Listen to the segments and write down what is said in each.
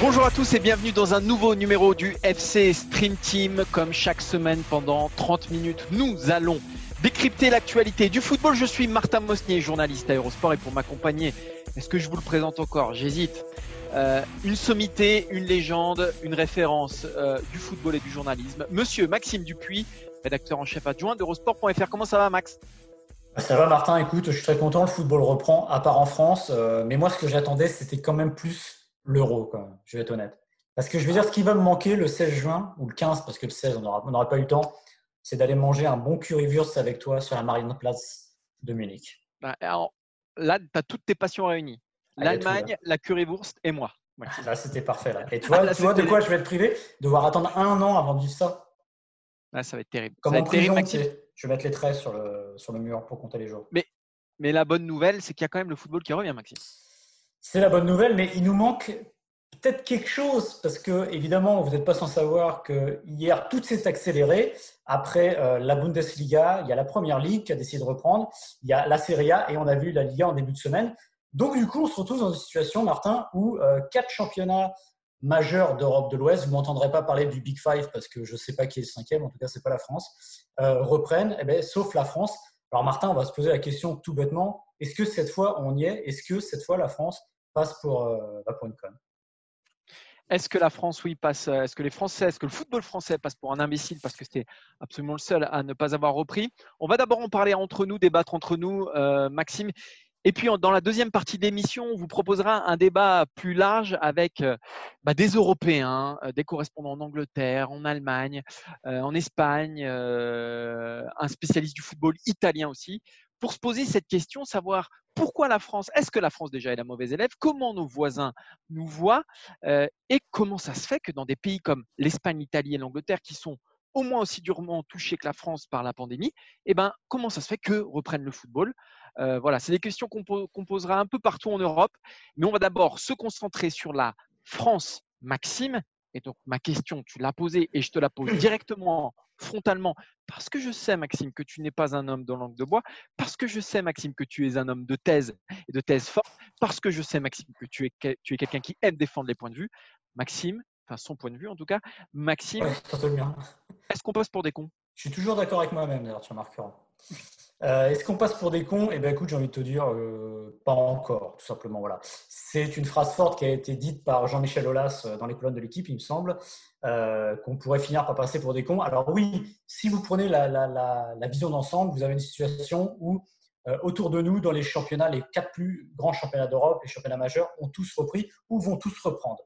Bonjour à tous et bienvenue dans un nouveau numéro du FC Stream Team. Comme chaque semaine pendant 30 minutes, nous allons décrypter l'actualité du football. Je suis Martin Mosnier, journaliste à Eurosport et pour m'accompagner, est-ce que je vous le présente encore? J'hésite. Euh, une sommité, une légende, une référence euh, du football et du journalisme. Monsieur Maxime Dupuis, rédacteur en chef adjoint d'Eurosport.fr. Comment ça va Max? Ça va Martin, écoute, je suis très content, le football reprend, à part en France. euh, mais moi, ce que j'attendais, c'était quand même plus l'euro, quand même, je vais être honnête. Parce que je veux dire, ce qui va me manquer le 16 juin, ou le 15, parce que le 16, on n'aura pas eu le temps, c'est d'aller manger un bon currywurst avec toi sur la Marienplatz de Munich. Bah, alors, Là, tu as toutes tes passions réunies. Tout L'Allemagne, la currywurst et moi. Ouais. Là, c'était parfait. Là. Et tu vois, Là, tu vois de quoi je vais être privé? Devoir attendre un an avant de vivre ça. Là, ça va être terrible. Comme ça va être terrible, Je vais mettre les traits sur le, sur le mur pour compter les jours. Mais la bonne nouvelle, c'est qu'il y a quand même le football qui revient, Maxime. C'est la bonne nouvelle, mais il nous manque peut-être quelque chose, parce que évidemment, vous n'êtes pas sans savoir que hier, tout s'est accéléré. Après euh, la Bundesliga, il y a la Première Ligue qui a décidé de reprendre, il y a la Serie A et on a vu la Liga en début de semaine. Donc du coup, on se retrouve dans une situation, Martin, où euh, quatre championnats majeurs d'Europe de l'Ouest, vous m'entendrez pas parler du Big Five parce que je ne sais pas qui est le cinquième, en tout cas, c'est pas la France, euh, reprennent, eh ben, sauf la France. Alors Martin, on va se poser la question tout bêtement, est-ce que cette fois on y est? Est-ce que cette fois la France passe pour, euh, une conne? Est-ce que la France, oui, passe euh, Est-ce que les Français, est-ce que le football français passe pour un imbécile parce que c'était absolument le seul à ne pas avoir repris? On va d'abord en parler entre nous, débattre entre nous, Maxime. Et puis, dans la deuxième partie de l'émission, on vous proposera un débat plus large avec euh, bah, des Européens, euh, des correspondants en Angleterre, en Allemagne, euh, en Espagne, un spécialiste du football italien aussi, pour se poser cette question, savoir pourquoi la France, est-ce que la France déjà est la mauvaise élève, comment nos voisins nous voient, et comment ça se fait que dans des pays comme l'Espagne, l'Italie et l'Angleterre, qui sont au moins aussi durement touchés que la France par la pandémie, eh ben, comment ça se fait que reprenne le football? Euh, Voilà, c'est des questions qu'on po- qu'on posera un peu partout en Europe, mais on va d'abord se concentrer sur la France, Maxime. Et donc, ma question, tu l'as posée et je te la pose directement, frontalement, parce que je sais, Maxime, que tu n'es pas un homme de langue de bois, parce que je sais, Maxime, que tu es un homme de thèse et de thèse forte, parce que je sais, Maxime, que tu es, que- tu es quelqu'un qui aime défendre les points de vue. Maxime, enfin son point de vue en tout cas, Maxime, Ouais, est-ce qu'on passe pour des cons? Je suis toujours d'accord avec moi-même, d'ailleurs, tu remarqueras. Euh, Est-ce qu'on passe pour des cons? Eh bien, écoute, j'ai envie de te dire, euh, pas encore, tout simplement. Voilà. C'est une phrase forte qui a été dite par Jean-Michel Aulas euh, dans les colonnes de l'équipe, il me semble, euh, qu'on pourrait finir par passer pour des cons. Alors oui, si vous prenez la, la- la- la vision d'ensemble, vous avez une situation où autour de nous, dans les championnats, les quatre plus grands championnats d'Europe, les championnats majeurs, ont tous repris ou vont tous reprendre.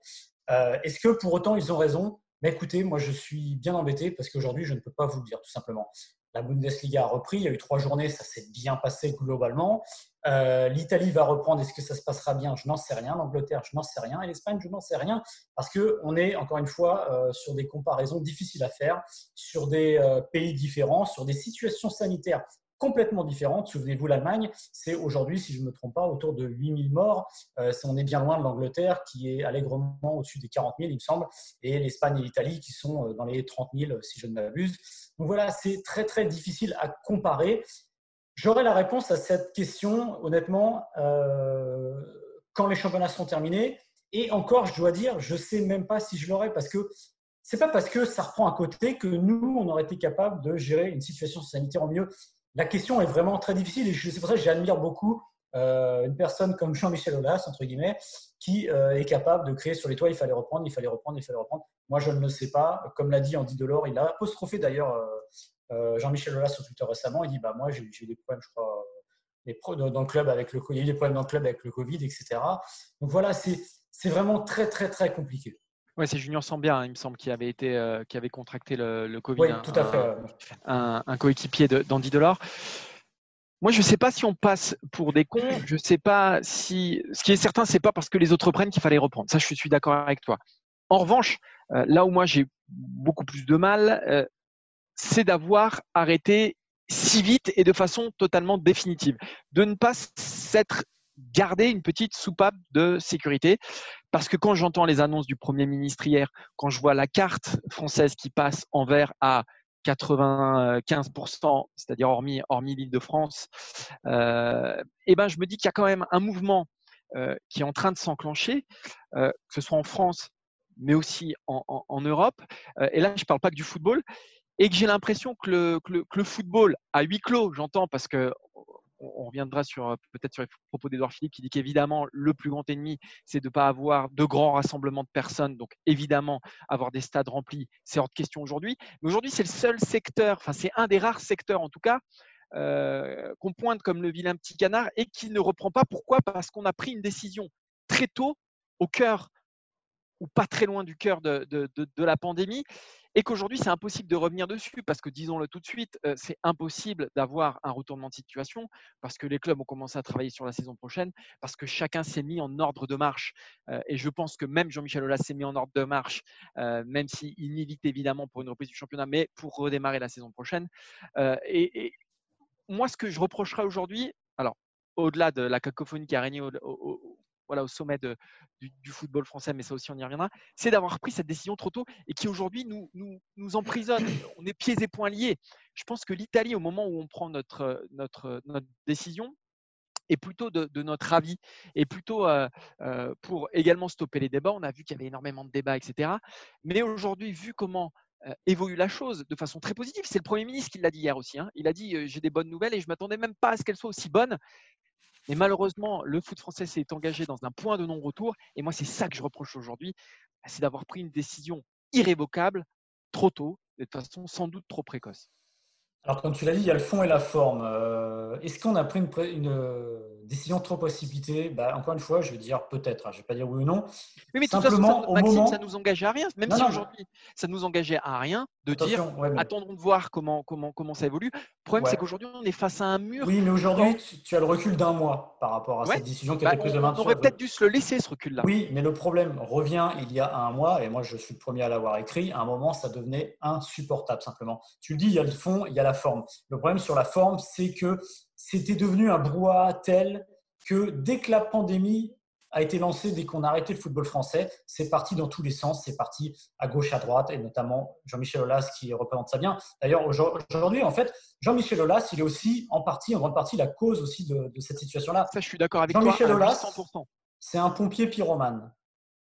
Euh, Est-ce que pour autant ils ont raison? Mais écoutez, moi je suis bien embêté parce qu'aujourd'hui je ne peux pas vous le dire tout simplement. La Bundesliga a repris, il y a eu trois journées, ça s'est bien passé globalement. Euh, L'Italie va reprendre, est-ce que ça se passera bien? Je n'en sais rien. L'Angleterre, je n'en sais rien. Et l'Espagne, je n'en sais rien parce qu'on est encore une fois euh, sur des comparaisons difficiles à faire, sur des pays différents, sur des situations sanitaires complètement différentes. Souvenez-vous, l'Allemagne, c'est aujourd'hui, si je ne me trompe pas, autour de 8000 morts. Euh, on est bien loin de l'Angleterre qui est allègrement au-dessus des 40 000, il me semble, et l'Espagne et l'Italie qui sont euh, dans les 30 000, si je ne m'abuse. Donc voilà, c'est très très difficile à comparer. J'aurai la réponse à cette question, honnêtement, euh, quand les championnats seront terminés. Et encore, je dois dire, je ne sais même pas si je l'aurai parce que c'est pas parce que ça reprend à côté que nous, on aurait été capable de gérer une situation sanitaire au mieux. La question est vraiment très difficile et c'est pour ça que j'admire beaucoup euh, une personne comme Jean-Michel Aulas, entre guillemets, qui euh, est capable de créer sur les toits, il fallait reprendre, il fallait reprendre, il fallait reprendre. Moi, je ne le sais pas. Comme l'a dit Andy Delors, il a apostrophé d'ailleurs euh, Jean-Michel Aulas sur Twitter récemment. Il dit bah, Moi, j'ai des problèmes, je crois, dans le club avec le, dans le club avec le Covid, etc. Donc voilà, c'est vraiment très, très, très compliqué. Ouais, c'est Junior Sambia, hein, il me semble, qui avait été, euh, qui avait contracté le, le Covid. Oui, hein, tout à fait. un, un, un coéquipier de- d'Andy Delors. moi, je ne sais pas si on passe pour des cons. Je ne sais pas si. Ce qui est certain, c'est pas parce que les autres reprennent qu'il fallait reprendre. Ça, je suis d'accord avec toi. En revanche, euh, là où moi j'ai beaucoup plus de mal, euh, c'est d'avoir arrêté si vite et de façon totalement définitive, de ne pas s'être gardé une petite soupape de sécurité. Parce que quand j'entends les annonces du Premier ministre hier, quand je vois la carte française qui passe en vert à 95%, c'est-à-dire hormis, hormis l'île de France, euh, eh ben, je me dis qu'il y a quand même un mouvement euh, qui est en train de s'enclencher, euh, que ce soit en France, mais aussi en, Europe. et là, je ne parle pas que du football, et que j'ai l'impression que le, que, le, football à huis clos, j'entends, parce que on reviendra sur peut-être sur les propos d'Edouard Philippe qui dit qu'évidemment le plus grand ennemi c'est de ne pas avoir de grands rassemblements de personnes. Donc évidemment avoir des stades remplis c'est hors de question aujourd'hui. Mais aujourd'hui c'est le seul secteur enfin c'est un des rares secteurs en tout cas euh, qu'on pointe comme le vilain petit canard et qui ne reprend pas. Pourquoi? Parce qu'on a pris une décision très tôt au cœur ou pas très loin du cœur de, de la pandémie et qu'aujourd'hui c'est impossible de revenir dessus parce que disons-le tout de suite, euh, c'est impossible d'avoir un retournement de situation parce que les clubs ont commencé à travailler sur la saison prochaine, parce que chacun s'est mis en ordre de marche euh, et je pense que même Jean-Michel Aulas s'est mis en ordre de marche, euh, même s'il milite évidemment pour une reprise du championnat, mais pour redémarrer la saison prochaine. Et, moi, ce que je reprocherais aujourd'hui, alors au-delà de la cacophonie qui a régné au, voilà, au sommet du, football français, mais ça aussi on y reviendra, c'est d'avoir pris cette décision trop tôt et qui aujourd'hui nous, nous, nous, emprisonne. On est pieds et poings liés. Je pense que l'Italie, au moment où on prend notre, notre, notre décision, est plutôt de, notre avis et plutôt euh, euh, pour également stopper les débats. On a vu qu'il y avait énormément de débats, etc. Mais aujourd'hui, vu comment euh, évolue la chose de façon très positive. C'est le Premier ministre qui l'a dit hier aussi. Hein. Il a dit j'ai des bonnes nouvelles et je ne m'attendais même pas à ce qu'elles soient aussi bonnes. Et malheureusement, le foot français s'est engagé dans un point de non-retour. Et moi, c'est ça que je reproche aujourd'hui, c'est d'avoir pris une décision irrévocable trop tôt, de façon sans doute trop précoce. Alors, comme tu l'as dit, il y a le fond et la forme. Euh, est-ce qu'on a pris une, euh, décision trop précipitée bah, Encore une fois, je vais dire peut-être. Hein, je ne vais pas dire oui ou non. Oui, mais Simplement, façon, Maxime, ça nous engageait à rien. Même si aujourd'hui, ça nous engageait à rien de dire attendons de voir comment, comment, comment ça évolue. Le problème, c'est qu'aujourd'hui, on est face à un mur. Oui, mais aujourd'hui, tu, as le recul d'un mois par rapport à cette décision qui a été bah, prise de On aurait peut-être dû se le laisser, ce recul-là. Oui, mais le problème revient il y a un mois, et moi, je suis le premier à l'avoir écrit. À un moment, ça devenait insupportable, simplement. Tu le dis, il y a le fond, il y a la forme. Le problème sur la forme, c'est que c'était devenu un brouhaha tel que dès que la pandémie a été lancée, dès qu'on a arrêté le football français, c'est parti dans tous les sens, c'est parti à gauche, à droite, et notamment Jean-Michel Aulas qui représente ça bien. D'ailleurs, aujourd'hui, en fait, Jean-Michel Aulas, il est aussi en partie, en grande partie, la cause aussi de, cette situation-là. Ça, je suis d'accord avec Jean-Michel Aulas, c'est un pompier pyromane.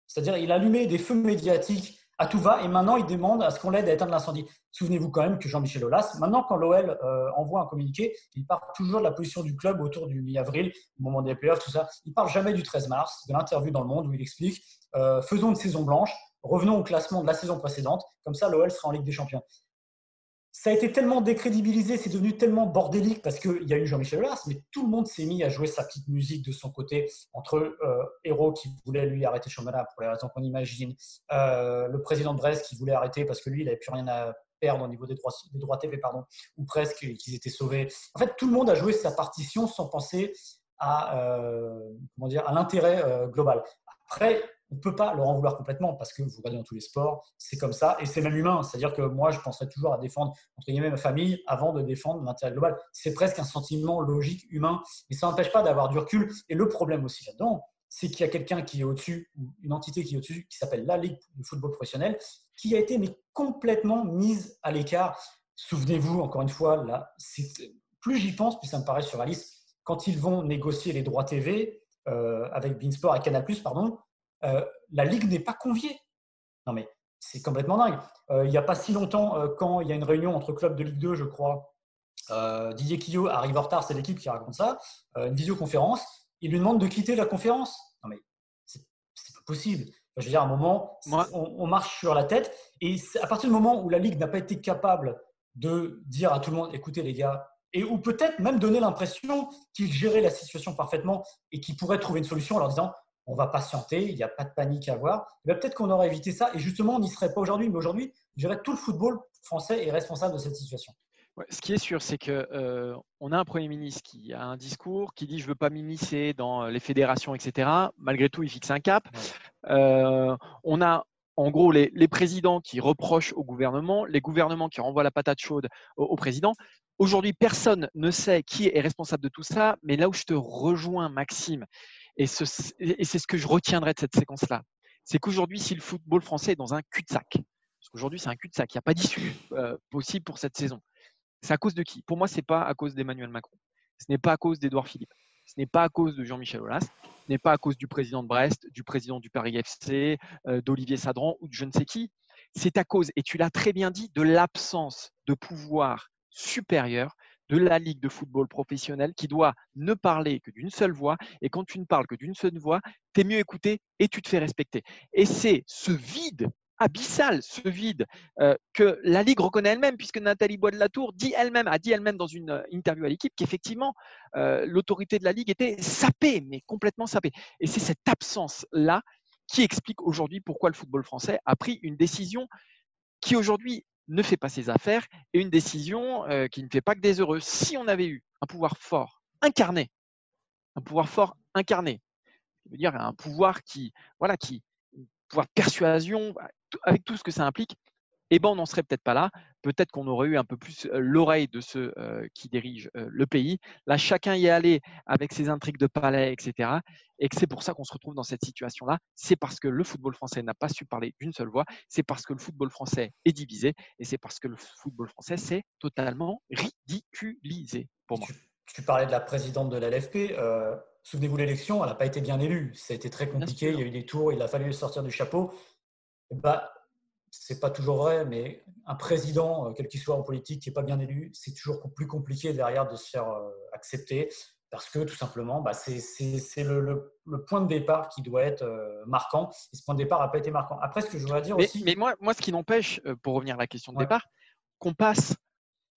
C'est-à-dire, il allumait des feux médiatiques à tout va. Et maintenant, il demande à ce qu'on l'aide à éteindre l'incendie. Souvenez-vous quand même que Jean-Michel Aulas, maintenant, quand l'OL euh, envoie un communiqué, il parle toujours de la position du club autour du mi-avril, au moment des playoffs, tout ça. Il parle jamais du 13 mars, de l'interview dans Le Monde où il explique euh, faisons une saison blanche, revenons au classement de la saison précédente, comme ça, l'OL sera en Ligue des Champions ça a été tellement décrédibilisé, c'est devenu tellement bordélique parce qu'il y a eu Jean-Michel Aulas, mais tout le monde s'est mis à jouer sa petite musique de son côté, entre euh, qui voulait lui arrêter Chamana pour les raisons qu'on imagine, euh, le président de Brest qui voulait arrêter parce que lui, il n'avait plus rien à perdre au niveau des droits, des droits TV, pardon, ou presque, qu'ils étaient sauvés. En fait, tout le monde a joué sa partition sans penser à, euh, à l'intérêt euh, global. Après, on ne peut pas leur en vouloir complètement parce que vous regardez dans tous les sports, c'est comme ça et c'est même humain. C'est-à-dire que moi, je penserais toujours à défendre entre guillemets ma famille avant de défendre l'intérêt global. C'est presque un sentiment logique humain, mais ça n'empêche pas d'avoir du recul. Et le problème aussi là-dedans, c'est qu'il y a quelqu'un qui est au-dessus, une entité qui est au-dessus, qui s'appelle la Ligue de football professionnel, qui a été mais complètement mise à l'écart. Souvenez-vous, encore une fois, là, plus j'y pense, plus ça me paraît surréaliste. Quand ils vont négocier les droits TV euh, avec Beansport et Canal+, pardon, euh, la Ligue n'est pas conviée. Non mais c'est complètement dingue. Euh, il n'y a pas si longtemps, euh, quand il y a une réunion entre clubs de Ligue 2, je crois, Didier Quillot arrive en retard, c'est l'équipe qui raconte ça, une visioconférence, il lui demande de quitter la conférence. Non mais c'est pas possible. Je veux dire, à un moment, on, marche sur la tête. Et à partir du moment où la Ligue n'a pas été capable de dire à tout le monde, écoutez les gars, et ou peut-être même donner l'impression qu'il gérait la situation parfaitement et qu'il pourrait trouver une solution en leur disant, on va patienter, il n'y a pas de panique à avoir. Eh peut-être qu'on aurait évité ça et justement, on n'y serait pas aujourd'hui. Mais aujourd'hui, je dirais tout le football français est responsable de cette situation. ce qui est sûr, c'est qu'on euh, a un Premier ministre qui a un discours qui dit je ne veux pas m'immiscer dans les fédérations, etc. Malgré tout, il fixe un cap. Euh, on a en gros les, présidents qui reprochent au gouvernement, les gouvernements qui renvoient la patate chaude au, président. Aujourd'hui, personne ne sait qui est responsable de tout ça, mais là où je te rejoins, Maxime, et, c'est ce que je retiendrai de cette séquence-là, c'est qu'aujourd'hui, si le football français est dans un cul-de-sac, parce qu'aujourd'hui c'est un cul-de-sac, il n'y a pas d'issue euh, possible pour cette saison, c'est à cause de qui? Pour moi, ce n'est pas à cause d'Emmanuel Macron. Ce n'est pas à cause d'Edouard Philippe. Ce n'est pas à cause de Jean-Michel Aulas. Ce n'est pas à cause du président de Brest, du président du Paris FC, euh, d'Olivier Sadran ou de je ne sais qui. C'est à cause, et tu l'as très bien dit, de l'absence de pouvoir supérieur de la Ligue de football professionnel qui doit ne parler que d'une seule voix. Et quand tu ne parles que d'une seule voix, tu es mieux écouté et tu te fais respecter. Et c'est ce vide abyssal, ce vide euh, que la Ligue reconnaît elle-même, puisque Nathalie Bois de la Tour dit elle-même, a dit elle-même dans une euh, interview à l'équipe qu'effectivement euh, l'autorité de la Ligue était sapée, mais complètement sapée. Et c'est cette absence-là qui explique aujourd'hui pourquoi le football français a pris une décision qui aujourd'hui ne fait pas ses affaires et une décision qui ne fait pas que des heureux. Si on avait eu un pouvoir fort incarné, un pouvoir fort incarné, cest veut dire un pouvoir qui, voilà, qui, pouvoir de persuasion, avec tout ce que ça implique, eh ben, on n'en serait peut-être pas là. Peut-être qu'on aurait eu un peu plus l'oreille de ceux qui dirigent le pays. Là, chacun y est allé avec ses intrigues de palais, etc. Et que c'est pour ça qu'on se retrouve dans cette situation-là. C'est parce que le football français n'a pas su parler d'une seule voix. C'est parce que le football français est divisé. Et c'est parce que le football français s'est totalement ridiculisé, pour moi. Tu, parlais de la présidente de l'LFP. Souvenez-vous l'élection, elle n'a pas été bien élue. Ça a été très compliqué. Il y a eu des tours. Il a fallu sortir du chapeau. Bah, c'est pas toujours vrai, mais un président, euh, quel qu'il soit en politique, qui n'est pas bien élu, c'est toujours plus compliqué derrière de se faire euh, accepter parce que tout simplement, bah, c'est le, point de départ qui doit être euh, marquant. Et ce point de départ n'a pas été marquant. Après, ce que je voudrais dire aussi. Mais moi, moi, ce qui n'empêche, pour revenir à la question de départ, qu'on passe,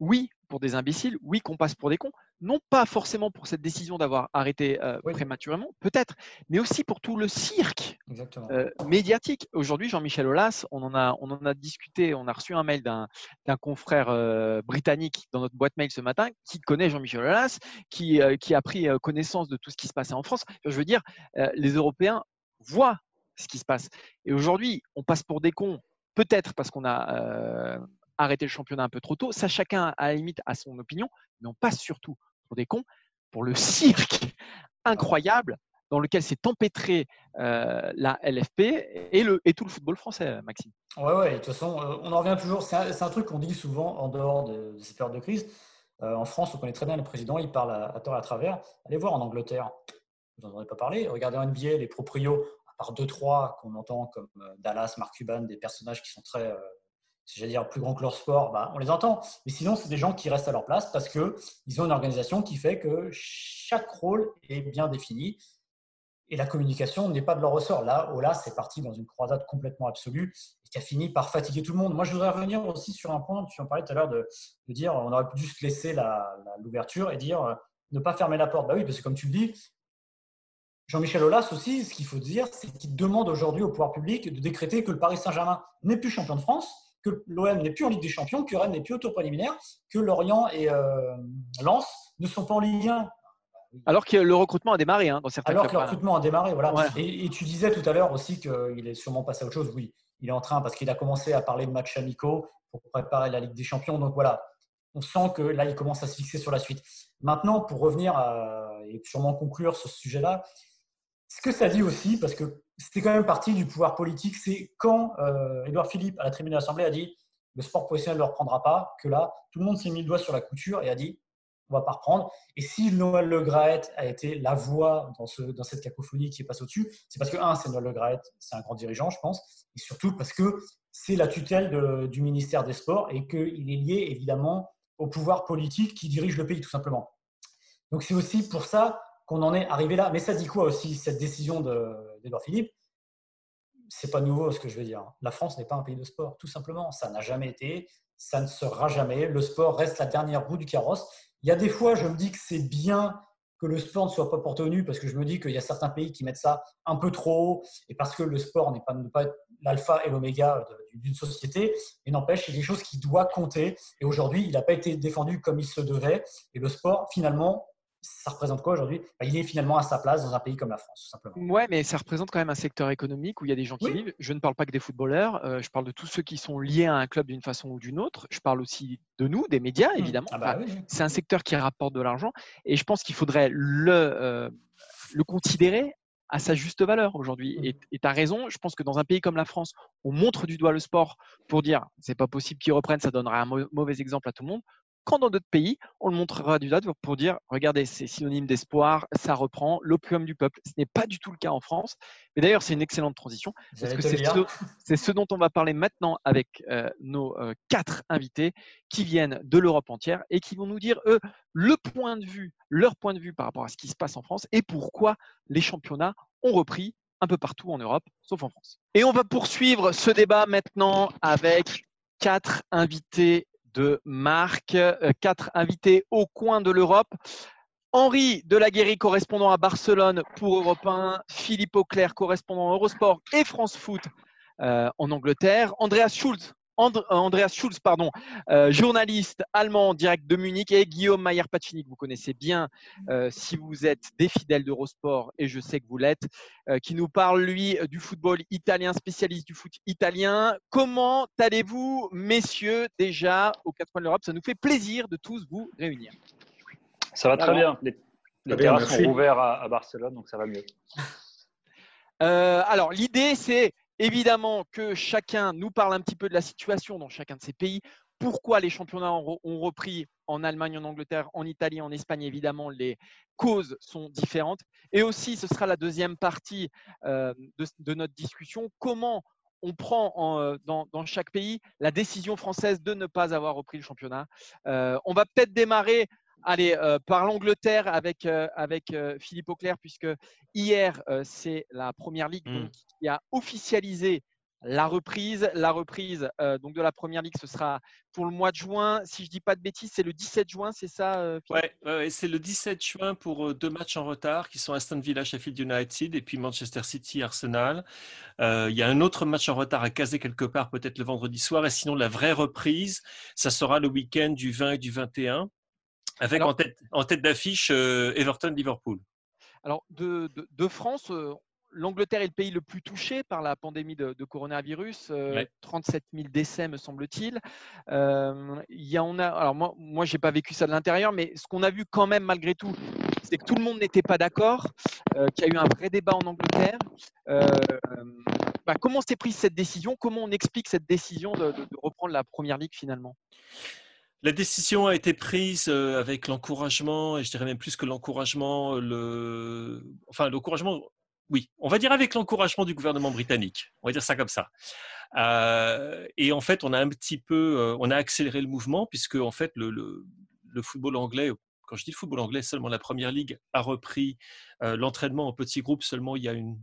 oui, pour des imbéciles, oui, qu'on passe pour des cons, non pas forcément pour cette décision d'avoir arrêté euh, prématurément, peut-être, mais aussi pour tout le cirque euh, médiatique. Aujourd'hui, Jean-Michel Aulas, on en, a, on en a discuté, on a reçu un mail d'un confrère euh, britannique dans notre boîte mail ce matin qui connaît Jean-Michel Aulas, qui, qui a pris connaissance de tout ce qui se passait en France. Je veux dire, les Européens voient ce qui se passe. Et aujourd'hui, on passe pour des cons, peut-être parce qu'on a arrêter le championnat un peu trop tôt. Ça, chacun, à la limite, a son opinion, mais on passe surtout pour des cons, pour le cirque incroyable dans lequel s'est empêtré euh, la LFP et, le, et tout le football français, Maxime. Oui, ouais, de toute façon, euh, on en revient toujours. C'est un, truc qu'on dit souvent en dehors de, ces périodes de crise. Euh, en France, on connaît très bien le président, il parle à, tort et à travers. Allez voir en Angleterre, vous n'en avez pas parlé. Regardez en NBA, les proprios, à part deux, trois qu'on entend comme Dallas, Mark Cuban, des personnages qui sont très si dire plus grand que leur sport, bah, on les entend. Mais sinon, c'est des gens qui restent à leur place parce qu'ils ont une organisation qui fait que chaque rôle est bien défini et la communication n'est pas de leur ressort. Là, là c'est parti dans une croisade complètement absolue et qui a fini par fatiguer tout le monde. Moi, je voudrais revenir aussi sur un point, tu en parlais tout à l'heure de, dire on aurait pu juste laisser l'ouverture et dire euh, ne pas fermer la porte. Bah oui, parce que comme tu le dis, Jean-Michel Aulas aussi, ce qu'il faut dire, c'est qu'il demande aujourd'hui au pouvoir public de décréter que le Paris Saint-Germain n'est plus champion de France que l'OM n'est plus en Ligue des Champions, que Rennes n'est plus au tour préliminaire, que Lorient et euh, Lens ne sont pas en Ligue 1. Alors que le recrutement a démarré hein, dans certains Alors que le recrutement a démarré, voilà. Et, tu disais tout à l'heure aussi qu'il est sûrement passé à autre chose. Oui, il est en train parce qu'il a commencé à parler de matchs amicaux pour préparer la Ligue des Champions. Donc voilà, on sent que là, il commence à se fixer sur la suite. Maintenant, pour revenir et sûrement conclure sur ce sujet-là, ce que ça dit aussi, parce que c'était quand même partie du pouvoir politique, c'est quand euh, Édouard Philippe, à la tribune de l'Assemblée, a dit le sport professionnel ne le reprendra pas, que là, tout le monde s'est mis le doigt sur la couture et a dit on va pas reprendre. Et si Noël Le Graët a été la voix dans cette cacophonie qui est passée au-dessus, c'est parce que, un, c'est Noël Le Graët, c'est un grand dirigeant, je pense, et surtout parce que c'est la tutelle du ministère des Sports et qu'il est lié évidemment au pouvoir politique qui dirige le pays, tout simplement. Donc c'est aussi pour ça qu'on en est arrivé là. Mais ça dit quoi aussi, cette décision d'Edouard Philippe? C'est pas nouveau ce que je veux dire. La France n'est pas un pays de sport, tout simplement. Ça n'a jamais été, ça ne sera jamais. Le sport reste la dernière roue du carrosse. Il y a des fois, je me dis que c'est bien que le sport ne soit pas porté au nu, parce que je me dis qu'il y a certains pays qui mettent ça un peu trop haut, et parce que le sport n'est pas, l'alpha et l'oméga d'une société, mais n'empêche, a des choses qui doivent compter, et aujourd'hui, il n'a pas été défendu comme il se devait, et le sport, finalement, ça représente quoi aujourd'hui? Il est finalement à sa place dans un pays comme la France, tout simplement. Ouais, mais ça représente quand même un secteur économique où il y a des gens qui vivent. Je ne parle pas que des footballeurs, euh, je parle de tous ceux qui sont liés à un club d'une façon ou d'une autre. Je parle aussi de nous, des médias, mmh. évidemment. Ah bah c'est un secteur qui rapporte de l'argent et je pense qu'il faudrait le, euh, le considérer à sa juste valeur aujourd'hui. Mmh. Et tu as raison, je pense que dans un pays comme la France, on montre du doigt le sport pour dire c'est pas possible qu'ils reprennent, ça donnerait un mauvais exemple à tout le monde quand dans d'autres pays, on le montrera du doigt pour dire regardez, c'est synonyme d'espoir, ça reprend, l'opium du peuple. Ce n'est pas du tout le cas en France. Mais d'ailleurs, c'est une excellente transition parce que c'est ce, dont on va parler maintenant avec euh, nos euh, quatre invités qui viennent de l'Europe entière et qui vont nous dire, eux, le point de vue, leur point de vue par rapport à ce qui se passe en France et pourquoi les championnats ont repris un peu partout en Europe, sauf en France. Et on va poursuivre ce débat maintenant avec quatre invités de Marc. Euh, quatre invités au coin de l'Europe. Henri Delaguéry, correspondant à Barcelone pour Europe 1, Philippe Auclair, correspondant Eurosport et France Foot euh, en Angleterre, Andreas Schulz, euh, Andreas Schulz, pardon, euh, journaliste allemand direct de Munich, et Guillaume Mayer-Pacini, que vous connaissez bien euh, si vous êtes des fidèles d'Eurosport, et je sais que vous l'êtes, qui nous parle, lui, du football italien, spécialiste du foot italien. Comment allez-vous, messieurs, déjà aux quatre coins de l'Europe? Ça nous fait plaisir de tous vous réunir. Ça va très bien. Les, terrasses sont ouvertes à, à, Barcelone, donc ça va mieux. alors, l'idée, c'est Évidemment que chacun nous parle un petit peu de la situation dans chacun de ces pays. Pourquoi les championnats ont repris en Allemagne, en Angleterre, en Italie, en Espagne? Évidemment, les causes sont différentes. Et aussi, ce sera la deuxième partie euh, de, notre discussion. Comment on prend euh, dans, chaque pays la décision française de ne pas avoir repris le championnat? Euh, on va peut-être démarrer Allez, par l'Angleterre avec, avec Philippe Auclair, puisque hier, c'est la Première Ligue mmh qui a officialisé la reprise. La reprise donc de la première ligue, ce sera pour le mois de juin. Si je dis pas de bêtises, c'est le 17 juin, c'est ça Oui, ouais, c'est le 17 juin pour deux matchs en retard qui sont Aston Villa, Sheffield United et puis Manchester City, Arsenal. il y a un autre match en retard à caser quelque part, peut-être le vendredi soir. Et sinon, la vraie reprise, ça sera le week-end du 20 et du 21, avec en tête, en tête d'affiche Everton-Liverpool. Alors, de, de, de France, l'Angleterre est le pays le plus touché par la pandémie de, coronavirus. 37 euh, 000 décès, me semble-t-il. Euh, y on a, alors moi, moi je n'ai pas vécu ça de l'intérieur, mais ce qu'on a vu quand même malgré tout, c'est que tout le monde n'était pas d'accord, euh, qu'il y a eu un vrai débat en Angleterre. Bah, comment s'est prise cette décision? Comment on explique cette décision de, de reprendre la première ligue finalement? La décision a été prise avec l'encouragement, et je dirais même plus que l'encouragement, le... enfin l'encouragement oui, on va dire avec l'encouragement du gouvernement britannique. On va dire ça comme ça. Euh, et en fait, on a un petit peu, euh, on a accéléré le mouvement puisque en fait le, football anglais, quand je dis le football anglais, seulement la première ligue a repris euh, l'entraînement en petits groupes seulement il y a une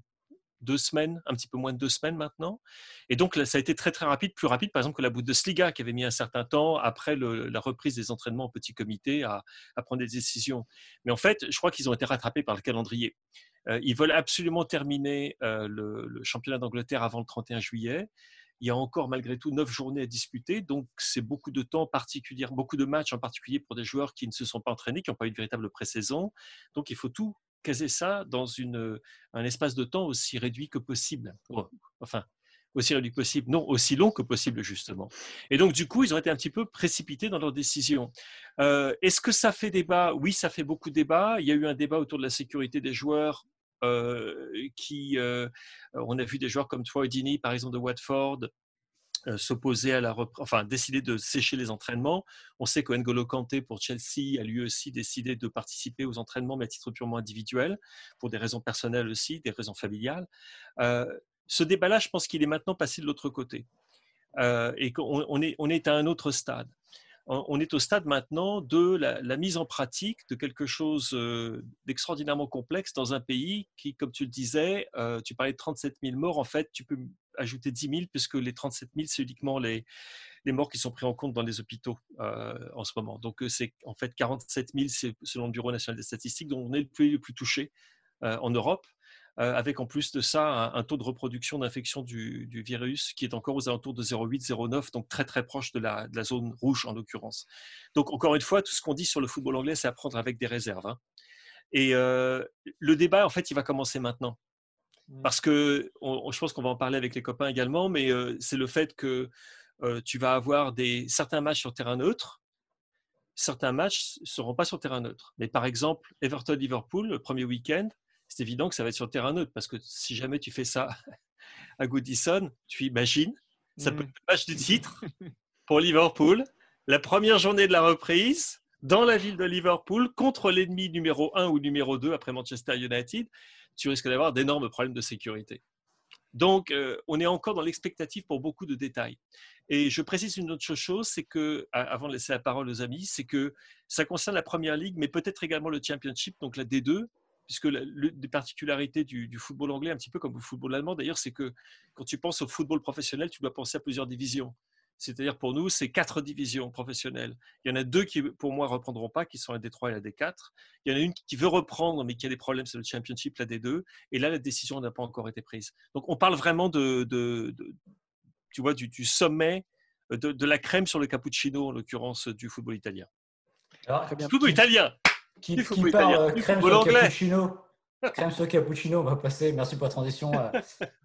deux semaines, un petit peu moins de deux semaines maintenant. Et donc, ça a été très, très rapide, plus rapide, par exemple, que la Bundesliga, qui avait mis un certain temps après la reprise des entraînements en petit comité à, prendre des décisions. Mais en fait, je crois qu'ils ont été rattrapés par le calendrier. Euh, ils veulent absolument terminer euh, le, championnat d'Angleterre avant le 31 juillet. Il y a encore malgré tout neuf journées à disputer, donc c'est beaucoup de temps particulier, beaucoup de matchs en particulier pour des joueurs qui ne se sont pas entraînés, qui n'ont pas eu de véritable pré-saison. Donc il faut tout caser ça dans une, un espace de temps aussi réduit que possible. Enfin, aussi réduit que possible, non, aussi long que possible justement. Et donc du coup, ils ont été un petit peu précipités dans leur décision. Euh, est-ce que ça fait débat? Oui, ça fait beaucoup de débat. Il y a eu un débat autour de la sécurité des joueurs euh, qui, euh, on a vu des joueurs comme Troy Dini, par exemple, de Watford, euh, s'opposer à la enfin décider de sécher les entraînements. On sait que N'Golo Kanté pour Chelsea a lui aussi décidé de participer aux entraînements mais à titre purement individuel pour des raisons personnelles aussi, des raisons familiales. ce débat-là, je pense qu'il est maintenant passé de l'autre côté et qu'on est, on est à un autre stade on est au stade maintenant de la, mise en pratique de quelque chose euh, d'extraordinairement complexe dans un pays qui, comme tu le disais, euh, tu parlais de 37 000 morts, en fait, tu peux ajouter 10 000 puisque les 37 000, c'est uniquement les, les morts qui sont pris en compte dans les hôpitaux en ce moment. Donc c'est en fait 47 000 selon le Bureau national des statistiques, dont on est le plus, le plus touché en Europe. Euh, avec en plus de ça un, taux de reproduction d'infection du, virus qui est encore aux alentours de 0,8, 0,9, donc très très proche de la, zone rouge en l'occurrence. Donc encore une fois, tout ce qu'on dit sur le football anglais, c'est à prendre avec des réserves. Hein. Et euh, le débat, en fait, il va commencer maintenant. Mmh. Parce que je pense qu'on va en parler avec les copains également, mais euh, c'est le fait que tu vas avoir des, certains matchs sur terrain neutre, certains matchs ne seront pas sur terrain neutre. Mais par exemple, Everton-Liverpool, le premier week-end, c'est évident que ça va être sur terrain neutre parce que si jamais tu fais ça à Goodison, tu imagines, ça peut être le match du titre pour Liverpool, la première journée de la reprise dans la ville de Liverpool contre l'ennemi numéro 1 ou numéro 2 après Manchester United, tu risques d'avoir d'énormes problèmes de sécurité. Donc, euh, on est encore dans l'expectative pour beaucoup de détails. Et je précise une autre chose, c'est que, avant de laisser la parole aux amis, c'est que ça concerne la Première Ligue, mais peut-être également le Championship, donc la D2, puisque l'une des particularités du, football anglais, un petit peu comme le football allemand d'ailleurs, c'est que quand tu penses au football professionnel, tu dois penser à plusieurs divisions. C'est-à-dire pour nous, c'est quatre divisions professionnelles. Il y en a deux qui, pour moi, reprendront pas, qui sont la D3 et la D4. Il y en a une qui veut reprendre, mais qui a des problèmes, c'est le Championship, la D2. Et là, la décision n'a pas encore été prise. Donc, on parle vraiment de, tu vois, du, sommet, de, la crème sur le cappuccino, en l'occurrence, du football italien. Alors, football italien qui, qui part euh, crème sur cappuccino. crème sur cappuccino, on va passer, merci pour la transition, euh,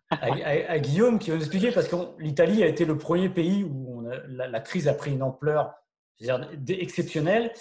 à, Guillaume qui va nous expliquer, parce que l'Italie a été le premier pays où on la, crise a pris une ampleur exceptionnelle.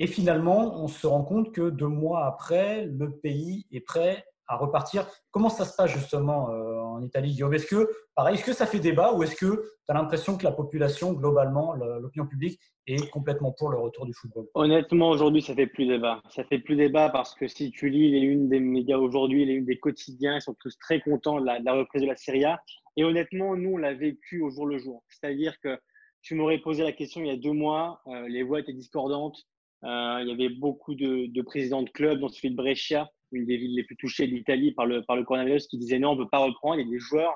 Et finalement, on se rend compte que deux mois après, le pays est prêt à repartir. Comment ça se passe justement euh, en Italie, Guillaume? Est-ce que, pareil, est-ce que ça fait débat ou est-ce que tu as l'impression que la population, globalement, l'opinion publique, est complètement pour le retour du football? Honnêtement, aujourd'hui, ça fait plus débat. Ça fait plus débat parce que si tu lis les unes des médias aujourd'hui, les unes des quotidiens, ils sont tous très contents de la, reprise de la Serie A. Et honnêtement, nous, on l'a vécu au jour le jour. C'est-à-dire que tu m'aurais posé la question il y a deux mois, euh, les voix étaient discordantes. Euh, il y avait beaucoup de, de présidents de clubs, dont celui de Brescia, une des villes les plus touchées d'Italie par le, coronavirus, qui disait non, on ne peut pas reprendre. Il y a des joueurs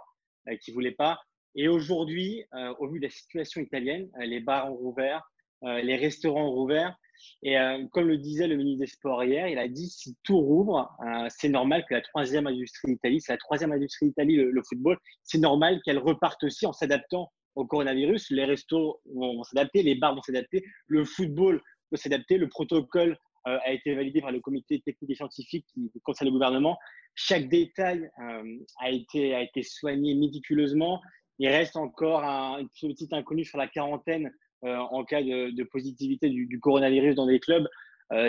euh, qui ne voulaient pas. Et aujourd'hui, euh, au vu de la situation italienne, euh, les bars ont rouvert, les restaurants ont rouvert. Et comme le disait le ministre des Sports hier, il a dit si tout rouvre, c'est normal que la troisième industrie d'Italie, c'est la troisième industrie d'Italie, le, football, c'est normal qu'elle reparte aussi en s'adaptant au coronavirus. Les restos vont s'adapter, les bars vont s'adapter, le football peut s'adapter, le protocole euh, a été validé par le comité technique et scientifique qui concerne le gouvernement. Chaque détail euh, a, été, a été soigné méticuleusement. Il reste encore un, une petite inconnue sur la quarantaine euh, en cas de, de positivité du, du, coronavirus dans les clubs.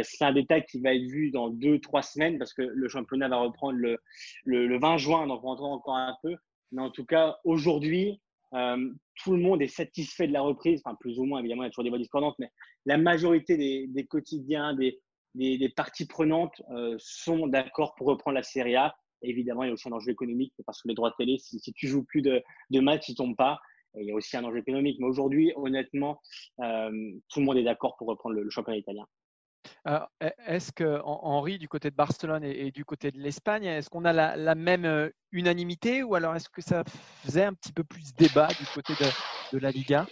c'est un détail qui va être vu dans deux, trois semaines parce que le championnat va reprendre le, le, le 20 juin, donc on entend encore un peu. Mais en tout cas, aujourd'hui, euh, tout le monde est satisfait de la reprise, enfin plus ou moins, évidemment, il y a toujours des voix discordantes, mais la majorité des, des quotidiens, des, des, parties prenantes euh, sont d'accord pour reprendre la Serie A. évidemment, il y a aussi un enjeu économique parce que les droits de télé, si, tu joues plus de, matchs, ils tombent pas. Il y a aussi un enjeu économique. Mais aujourd'hui, honnêtement, euh, tout le monde est d'accord pour reprendre le championnat italien. E, est-ce que Henri, du côté de Barcelone et, du côté de l'Espagne, est-ce qu'on a la, même euh, unanimité ou alors est-ce que ça faisait un petit peu plus débat du côté de la Liga?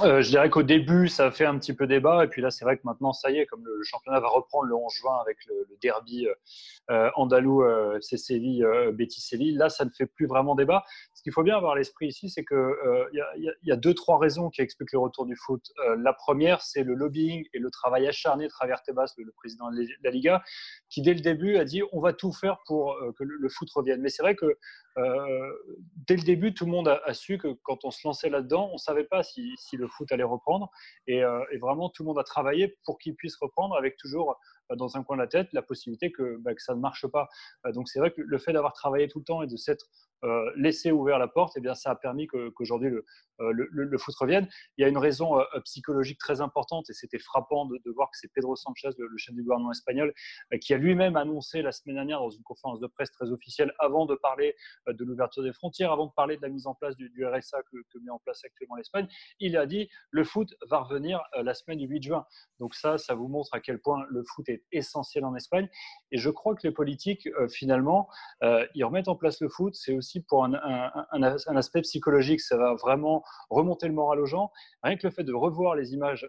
Euh, je dirais qu'au début, ça a fait un petit peu débat. Et puis là, c'est vrai que maintenant, ça y est, comme le, championnat va reprendre le 11 juin avec le, derby euh, euh, andalou, euh, c'est Séville, là, ça ne fait plus vraiment débat. Ce qu'il faut bien avoir à l'esprit ici, c'est qu'il y, y, a deux, trois raisons qui expliquent le retour du foot. la première, c'est le lobbying et le travail acharné de Javier Tebas, le, président de la Liga, qui dès le début a dit on va tout faire pour que le, foot revienne. Mais c'est vrai que dès le début, tout le monde a, su que quand on se lançait là-dedans, on ne savait pas si, le foot allait reprendre. Euh, et, vraiment, tout le monde a travaillé pour qu'il puisse reprendre avec toujours euh, dans un coin de la tête la possibilité que, bah, ça ne marche pas. Euh, donc c'est vrai que le fait d'avoir travaillé tout le temps et de s'être euh, laisser ouvert la porte, eh bien, ça a permis qu'aujourd'hui le, euh, le, foot revienne. Il y a une raison euh, psychologique très importante, et c'était frappant de, voir que c'est Pedro Sanchez, le, chef du gouvernement espagnol, qui a lui-même annoncé la semaine dernière dans une conférence de presse très officielle, avant de parler de l'ouverture des frontières, avant de parler de la mise en place du, RSA que, que, met en place actuellement l'Espagne, il a dit le foot va revenir la semaine du 8 juin. Donc ça, ça vous montre à quel point le foot est essentiel en Espagne. Et je crois que les politiques, finalement, ils remettent en place le foot. C'est aussi pour un, un, aspect psychologique. Ça va vraiment remonter le moral aux gens. Rien que le fait de revoir les images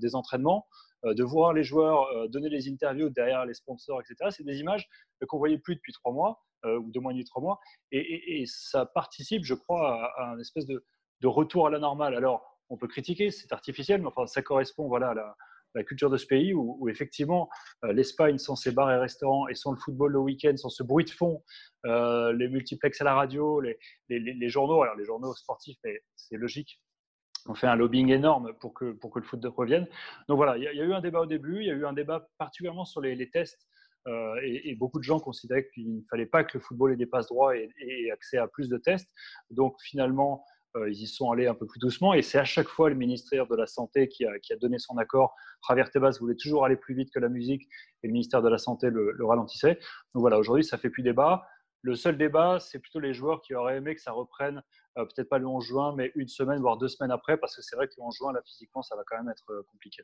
des entraînements, de voir les joueurs donner les interviews derrière les sponsors, etc. C'est des images qu'on voyait plus depuis trois mois ou deux mois et demi, trois mois. Et, ça participe, je crois, à, un espèce de, de, retour à la normale. Alors, on peut critiquer, c'est artificiel, mais enfin, ça correspond voilà, à la, la culture de ce pays où, effectivement euh, l'Espagne sans ses bars et restaurants et sans le football le week-end, sans ce bruit de fond, euh, les multiplex à la radio, les, les, journaux, alors les journaux sportifs, mais c'est logique. On fait un lobbying énorme pour que, pour que le foot revienne. Donc voilà, il y, a eu un débat au début, il y a eu un débat particulièrement sur les, tests. Euh, et, beaucoup de gens considéraient qu'il ne fallait pas que le football ait des passes droits et, accès à plus de tests. Donc finalement, ils y sont allés un peu plus doucement et c'est à chaque fois le ministère de la Santé qui a, donné son accord. Javier Tebas voulait toujours aller plus vite que la musique et le ministère de la Santé le, ralentissait. Donc voilà, aujourd'hui, ça fait plus débat. Le seul débat, c'est plutôt les joueurs qui auraient aimé que ça reprenne, euh, peut-être pas le 11 juin, mais une semaine, voire deux semaines après, parce que c'est vrai que le 11 juin, là, physiquement, ça va quand même être euh, compliqué.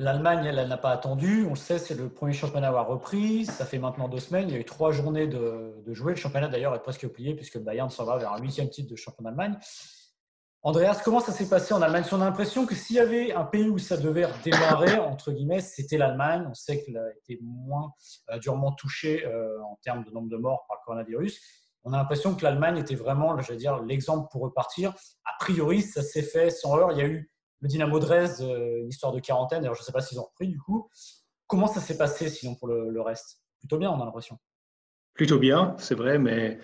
L'Allemagne, elle, n'a pas attendu. On le sait, c'est le premier championnat à avoir repris. Ça fait maintenant deux semaines. Il y a eu trois journées de, jouer. Le championnat, d'ailleurs, est presque plié puisque Bayern s'en va vers un huitième titre de champion d'Allemagne. Andreas, comment ça s'est passé en Allemagne? On a l'impression que s'il y avait un pays où ça devait redémarrer, entre guillemets, c'était l'Allemagne. On sait qu'elle a été moins euh, durement touchée euh, en termes de nombre de morts par le coronavirus. On a l'impression que l'Allemagne était vraiment, je dire, l'exemple pour repartir. A priori, ça s'est fait sans heure. Il y a eu le Dynamo Dresde, euh, une histoire de quarantaine. Alors, je ne sais pas s'ils ont repris du coup. Comment ça s'est passé sinon pour le, reste? Plutôt bien, on a l'impression. Plutôt bien, c'est vrai, mais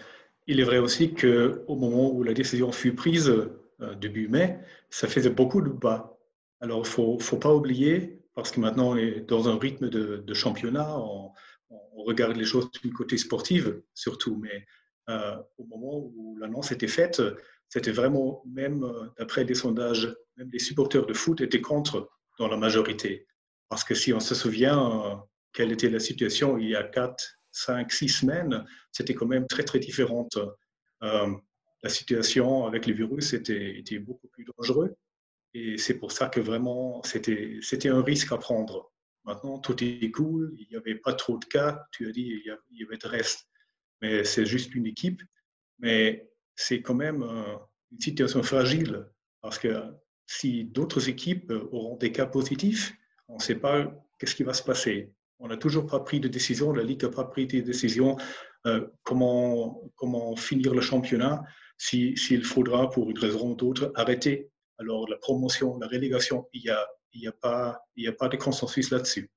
il est vrai aussi qu'au moment où la décision fut prise, euh, début mai, ça faisait beaucoup de bas. Alors, il ne faut, pas oublier, parce que maintenant on est dans un rythme de, championnat, on, regarde les choses du côté sportif surtout, mais euh, au moment où l'annonce était faite, c'était vraiment, même euh, d'après des sondages, même les supporters de foot étaient contre dans la majorité. Parce que si on se souvient euh, quelle était la situation il y a 4, 5, 6 semaines, c'était quand même très, très différente. Euh, la situation avec le virus était, était beaucoup plus dangereux. Et c'est pour ça que vraiment, c'était un risque à prendre. Maintenant, tout est cool, il n'y avait pas trop de cas. Tu as dit, il y avait de reste. Mais c'est juste une équipe. Mais c'est quand même euh, une situation fragile parce que si d'autres équipes euh, auront des cas positifs, on ne sait pas qu'est-ce qui va se passer. On n'a toujours pas pris de décision, la Ligue n'a pas pris de décision euh, comment, finir le championnat s'il faudra, pour une raison ou d'autre, arrêter. Alors la promotion, la relégation, il n'y a pas de consensus là-dessus.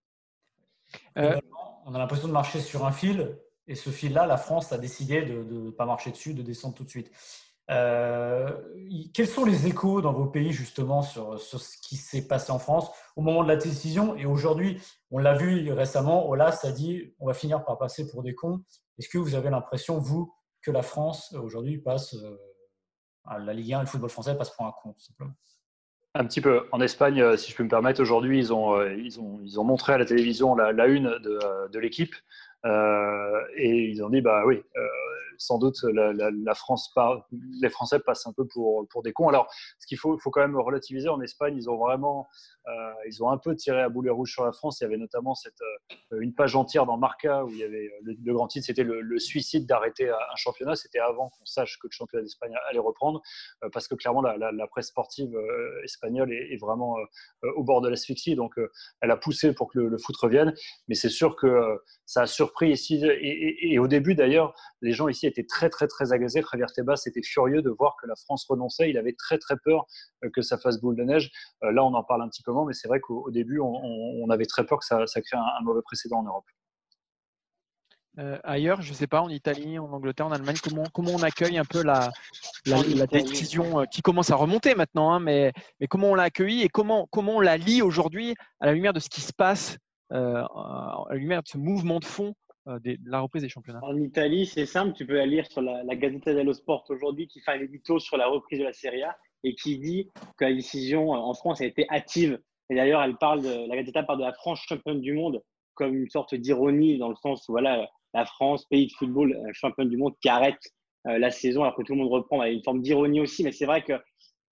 on a l'impression de marcher sur un fil et ce fil-là, la France a décidé de ne pas marcher dessus, de descendre tout de suite. Euh, quels sont les échos dans vos pays justement sur, ce qui s'est passé en France au moment de la décision Et aujourd'hui, on l'a vu récemment, Olas a dit on va finir par passer pour des cons. Est-ce que vous avez l'impression, vous, que la France aujourd'hui passe, euh, la Ligue 1 et le football français passe pour un con, simplement? Un petit peu. En Espagne, euh, si je peux me permettre, aujourd'hui, ils ont, ils, ont, ils ont montré à la télévision la, une de l'équipe. Euh, et ils ont dit, bah oui, euh, sans doute la, France les Français passent un peu pour, pour des cons. Alors, ce qu'il faut, faut quand même relativiser, en Espagne, ils ont vraiment, euh, ils ont un peu tiré à boulet rouge sur la France. Il y avait notamment cette, une page entière dans Marca où il y avait le, grand titre, c'était le, suicide d'arrêter un championnat. C'était avant qu'on sache que le championnat d'Espagne allait reprendre, parce que clairement, la, presse sportive espagnole est, vraiment au bord de l'asphyxie. Donc, elle a poussé pour que le foot revienne. Mais c'est sûr que ça a surpris ici. Et, au début, d'ailleurs, les gens ici étaient très, très, très agacés. Javier Tebas était furieux de voir que la France renonçait. Il avait très, très peur euh, que ça fasse boule de neige. Euh, là, on en parle un petit peu moins, mais c'est vrai qu'au début, on, avait très peur que ça, crée un, mauvais précédent en Europe. Euh, ailleurs, je ne sais pas, en Italie, en Angleterre, en Allemagne, comment, comment on accueille un peu la, la, décision qui commence à remonter maintenant, hein, mais, mais comment on l'a accueillie et comment, comment on la lit aujourd'hui à la lumière de ce qui se passe euh, à la lumière de ce mouvement de fond euh, la reprise des championnats En Italie, c'est simple, tu peux la lire sur la, la Gazzetta dello Sport aujourd'hui qui fait un édito sur la reprise de la Serie A et qui dit que la décision euh, en France a été hâtive. Et d'ailleurs, elle parle la Gazzetta parle de la France championne du monde comme une sorte d'ironie dans le sens où voilà, la France, pays de football, championne du monde qui arrête la saison alors que tout le monde reprend. Il y a une forme d'ironie aussi, mais c'est vrai que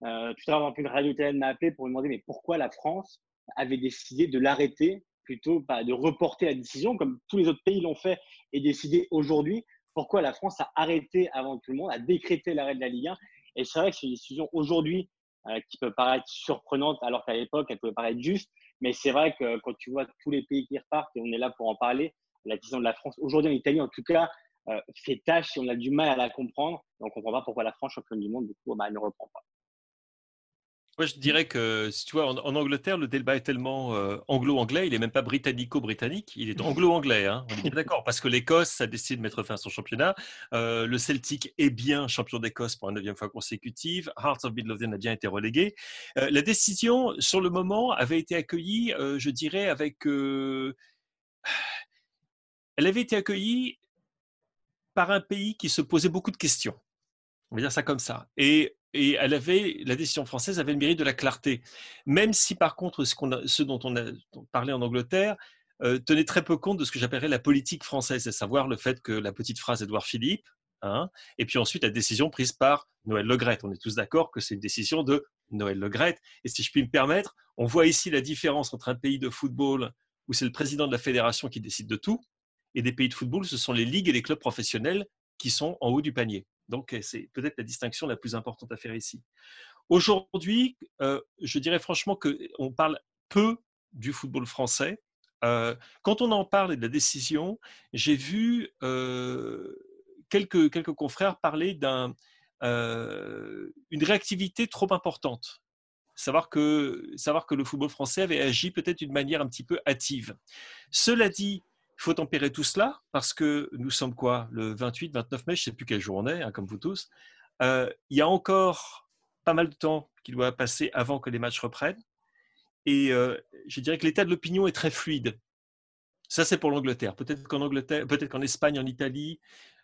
euh, tout à l'heure, une radio italienne m'a appelé pour me demander mais pourquoi la France avait décidé de l'arrêter plutôt bah, de reporter la décision, comme tous les autres pays l'ont fait et décidé aujourd'hui. Pourquoi la France a arrêté avant tout le monde, a décrété l'arrêt de la Ligue 1 Et c'est vrai que c'est une décision aujourd'hui euh, qui peut paraître surprenante, alors qu'à l'époque, elle pouvait paraître juste. Mais c'est vrai que quand tu vois tous les pays qui repartent, et on est là pour en parler, la décision de la France, aujourd'hui en Italie en tout cas, euh, fait tâche et on a du mal à la comprendre. on ne comprend pas pourquoi la France, championne du monde, du coup, bah, elle ne reprend pas. Moi, je dirais que, si tu vois, en, Angleterre, le débat est tellement euh, anglo-anglais, il n'est même pas britannico-britannique, il est anglo-anglais. Hein, on est d'accord, parce que l'Écosse a décidé de mettre fin à son championnat. Euh, le Celtic est bien champion d'Écosse pour la neuvième fois consécutive. Hearts of Midlothian a bien été relégué. Euh, la décision, sur le moment, avait été accueillie, je dirais, avec. elle avait été accueillie par un pays qui se posait beaucoup de questions. On va dire ça comme ça. Et et elle avait, la décision française avait le mérite de la clarté. Même si, par contre, ce, dont on a parlé en Angleterre euh, tenait très peu compte de ce que j'appellerais la politique française, à savoir le fait que la petite phrase Édouard Philippe, hein, et puis ensuite la décision prise par Noël Legrette. On est tous d'accord que c'est une décision de Noël Legrette. Et si je puis me permettre, on voit ici la différence entre un pays de football où c'est le président de la fédération qui décide de tout, et des pays de football, ce sont les ligues et les clubs professionnels qui sont en haut du panier. Donc, c'est peut-être la distinction la plus importante à faire ici. Aujourd'hui, euh, je dirais franchement qu'on parle peu du football français. Euh, quand on en parle et de la décision, j'ai vu euh, quelques, quelques confrères parler d'une réactivité trop importante. Savoir que, savoir que le football français avait agi peut-être d'une manière un petit peu hâtive. Cela dit, il faut tempérer tout cela parce que nous sommes quoi Le 28, 29 mai, je ne sais plus quel jour hein, comme vous tous. Euh, il y a encore pas mal de temps qui doit passer avant que les matchs reprennent. Et euh, je dirais que l'état de l'opinion est très fluide. Ça, c'est pour l'Angleterre. Peut-être qu'en peut-être Espagne, en Italie,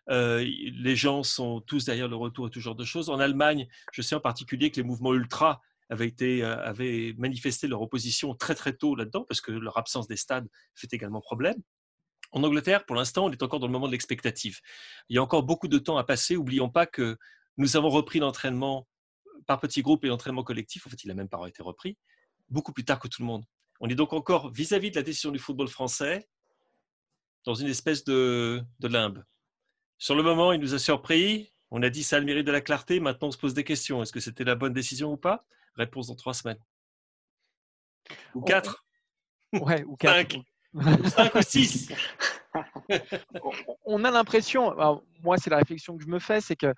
euh, les gens sont tous derrière le retour et tout genre de choses. En Allemagne, je sais en particulier que les mouvements ultra avaient manifesté leur opposition très très tôt là-dedans parce que leur absence des stades fait également problème. En Angleterre, pour l'instant, on est encore dans le moment de l'expectative. Il y a encore beaucoup de temps à passer. N'oublions pas que nous avons repris l'entraînement par petits groupes et l'entraînement collectif. En fait, il n'a même pas été repris beaucoup plus tard que tout le monde. On est donc encore vis-à-vis de la décision du football français dans une espèce de, de limbe. Sur le moment, il nous a surpris. On a dit ça a le mérite de la clarté. Maintenant, on se pose des questions. Est-ce que c'était la bonne décision ou pas? Réponse dans trois semaines. Ou quatre. Ouais, ou quatre. 5 ou 6 On a l'impression, moi c'est la réflexion que je me fais, c'est que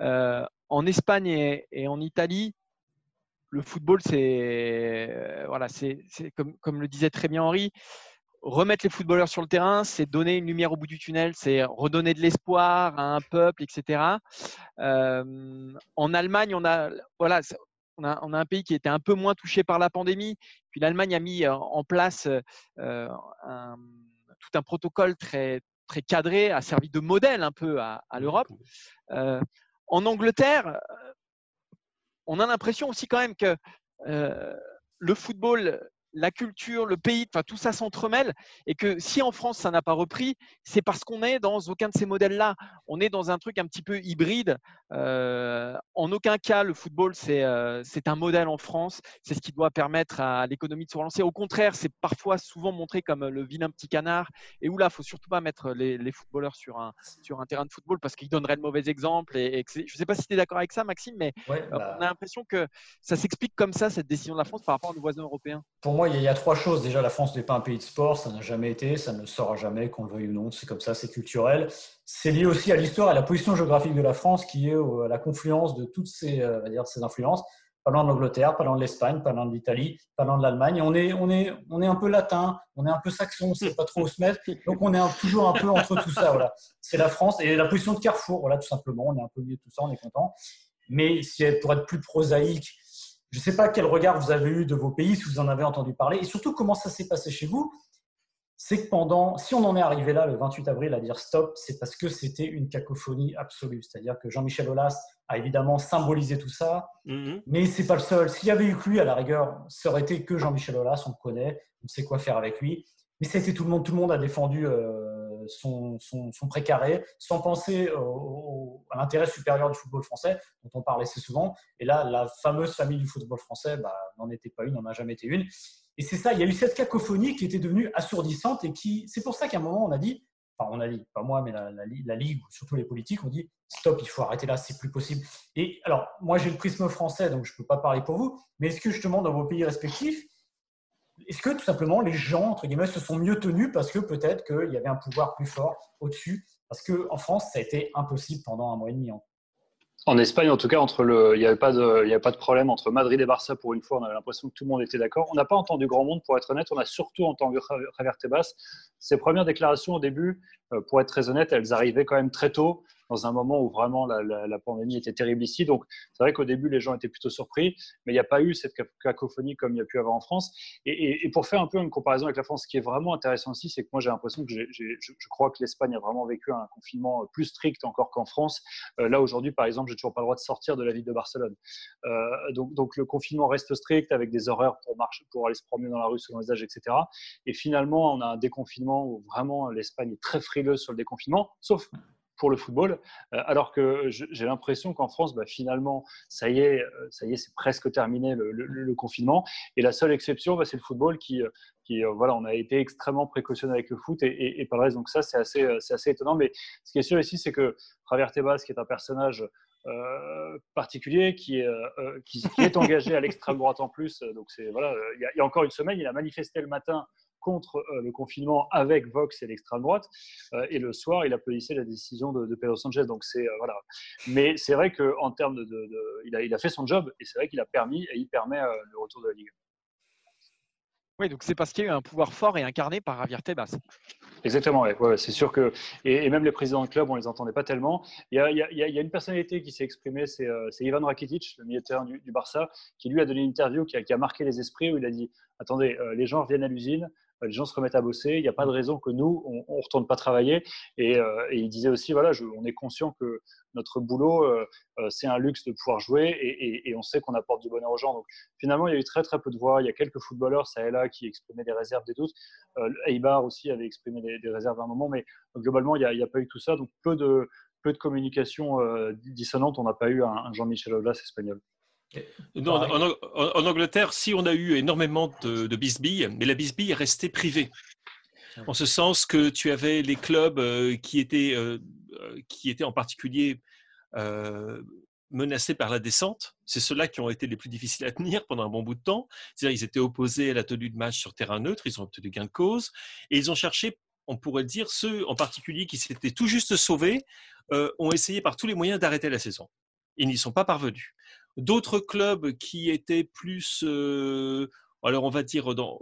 euh, en Espagne et, en Italie, le football, c'est euh, voilà, comme, le disait très bien Henri, remettre les footballeurs sur le terrain, c'est donner une lumière au bout du tunnel, c'est redonner de l'espoir à un peuple, etc. Euh, en Allemagne, on a voilà, on a, un pays qui était un peu moins touché par la pandémie. Puis l'Allemagne a mis euh, en place euh, tout un protocole très, très cadré, a servi de modèle un peu à, l'Europe. Euh, en Angleterre, on a l'impression aussi quand même que le football la culture, le pays, enfin tout ça s'entremêle et que si en France ça n'a pas repris, c'est parce qu'on est dans aucun de ces modèles-là. On est dans un truc un petit peu hybride. Euh, en aucun cas le football c'est euh, c'est un modèle en France. C'est ce qui doit permettre à l'économie de se relancer. Au contraire, c'est parfois souvent montré comme le vilain petit canard et où là faut surtout pas mettre les, footballeurs sur un sur un terrain de football parce qu'ils donneraient le mauvais exemple. Et, je ne sais pas si tu es d'accord avec ça, Maxime, mais euh, bah on a l'impression que ça s'explique comme ça cette décision de la France par rapport à nos voisins européens. Pour moi il y, a trois choses. Déjà, la France n'est pas un pays de sport, ça n'a jamais été, ça ne sera jamais, qu'on le veuille ou non, c'est comme ça, c'est culturel. C'est lié aussi à l'histoire, à la position géographique de la France, qui est à la confluence de toutes ces, euh, dire, ces influences. Parlant de l'Angleterre, parlant de l'Espagne, parlant de l'Italie, parlant de l'Allemagne. On est, on, est, on est un peu latin, on est un peu saxon, on ne sait pas trop où se mettre. Donc on est toujours un peu entre tout ça. Voilà. C'est la France et la position de Carrefour, voilà, tout simplement. On est un peu lié tout ça, on est content. Mais si, pour être plus prosaïque, je ne sais pas quel regard vous avez eu de vos pays, si vous en avez entendu parler, et surtout comment ça s'est passé chez vous? C'est que pendant, si on en est arrivé là le 28 avril à dire stop, c'est parce que c'était une cacophonie absolue. C'est-à-dire que Jean-Michel Aulas a évidemment symbolisé tout ça, mm-hmm. mais c'est pas le seul. S'il y avait eu que lui, à la rigueur, ça aurait été que Jean-Michel Aulas, on le connaît, on sait quoi faire avec lui. Mais c'était tout le monde, tout le monde a défendu euh, son, son, précaré, sans penser à l'intérêt supérieur du football français, dont on parle assez souvent. Et là, la fameuse famille du football français bah, n'en était pas une, n'en a jamais été une. Et c'est ça, il y a eu cette cacophonie qui était devenue assourdissante et qui, c'est pour ça qu'à un moment, on a dit, enfin, on a dit, pas moi, mais la, la, Ligue, surtout les politiques, ont dit, stop, il faut arrêter là, c'est plus possible. Et alors, moi, j'ai le prisme français, donc je ne peux pas parler pour vous, mais est-ce que justement, dans vos pays respectifs, est-ce que tout simplement les gens, entre guillemets, se sont mieux tenus parce que peut-être qu'il y avait un pouvoir plus fort au-dessus? Parce qu'en France, ça a été impossible pendant un mois et demi. Hein. En Espagne, en tout cas, entre le, il n'y avait, pas de, avait pas de problème entre Madrid et Barça pour une fois. On avait l'impression que tout le monde était d'accord. On n'a pas entendu grand monde, pour être honnête. On a surtout entendu Javier Tebas. Ses premières déclarations au début, euh, pour être très honnête, elles arrivaient quand même très tôt dans un moment où vraiment la, pandémie était terrible ici. Donc, c'est vrai qu'au début, les gens étaient plutôt surpris, mais il n'y a pas eu cette cacophonie comme il y a pu avoir en France. Et, pour faire un peu une comparaison avec la France, ce qui est vraiment intéressant aussi, c'est que moi, j'ai l'impression que je, crois que l'Espagne a vraiment vécu un confinement plus strict encore qu'en France. Euh, là, aujourd'hui, par exemple, j'ai toujours pas le droit de sortir de la ville de Barcelone. Euh, donc, donc, le confinement reste strict avec des horaires pour marcher, pour aller se promener dans la rue selon les âges, etc. Et finalement, on a un déconfinement où vraiment l'Espagne est très frileuse sur le déconfinement, sauf pour le football, euh, alors que j'ai l'impression qu'en France, bah, finalement, ça y est, euh, ça y est, c'est presque terminé le, confinement. Et la seule exception, bah, c'est le football qui, euh, qui voilà, on a été extrêmement précautionneux avec le foot et, et, le reste. Donc ça, c'est assez, c'est assez étonnant. Mais ce qui est sûr ici, c'est que Javier Tebas, qui est un personnage particulier qui est, qui, est engagé à l'extrême droite en plus. Donc c'est voilà, il y, a encore une semaine, il a manifesté le matin contre euh, le confinement avec Vox et l'extrême droite. Euh, et le soir, il applaudissait la décision de, Pedro Sanchez. Donc c'est euh, voilà. Mais c'est vrai qu'en termes de, il, a, il, a, fait son job et c'est vrai qu'il a permis et il permet le retour de la Ligue. Oui, donc c'est parce qu'il y a eu un pouvoir fort et incarné par Javier Tebas. Exactement, ouais, c'est sûr que. Et, même les présidents de club, on ne les entendait pas tellement. Il y a, il y a, une personnalité qui s'est exprimée, c'est Ivan Rakitic, le militaire du, du, Barça, qui lui a donné une interview qui a, qui a, marqué les esprits où il a dit Attendez, les gens reviennent à l'usine, les gens se remettent à bosser. Il n'y a pas de raison que nous, on ne retourne pas travailler. Euh, et, il disait aussi, voilà, on est conscient que notre boulot, euh, euh, c'est un luxe de pouvoir jouer et, on sait qu'on apporte du bonheur aux gens. Donc finalement, il y a eu très très peu de voix. Il y a quelques footballeurs, ça et là, qui exprimaient des réserves, des doutes. Eibar aussi avait exprimé des, réserves à un moment, mais globalement, il n'y a, pas eu tout ça. Donc peu de, peu de communication dissonante. On n'a pas eu un, un Jean-Michel Aulas espagnol en, Angleterre, si on a eu énormément de, de bisbilles, mais la bisbille est restée privée. Ah en ce sens que tu avais les clubs euh, qui étaient, euh, euh, qui étaient en particulier menacés par la descente. C'est ceux-là qui ont été les plus difficiles à tenir pendant un bon bout de temps. C'est-à-dire ils étaient opposés à la tenue de match sur terrain neutre, ils ont obtenu gain de cause, et ils ont cherché, on pourrait dire, ceux en particulier qui s'étaient tout juste sauvés, ont essayé par tous les moyens d'arrêter la saison. Ils n'y sont pas parvenus. D'autres clubs qui étaient plus, euh, alors on va dire dans,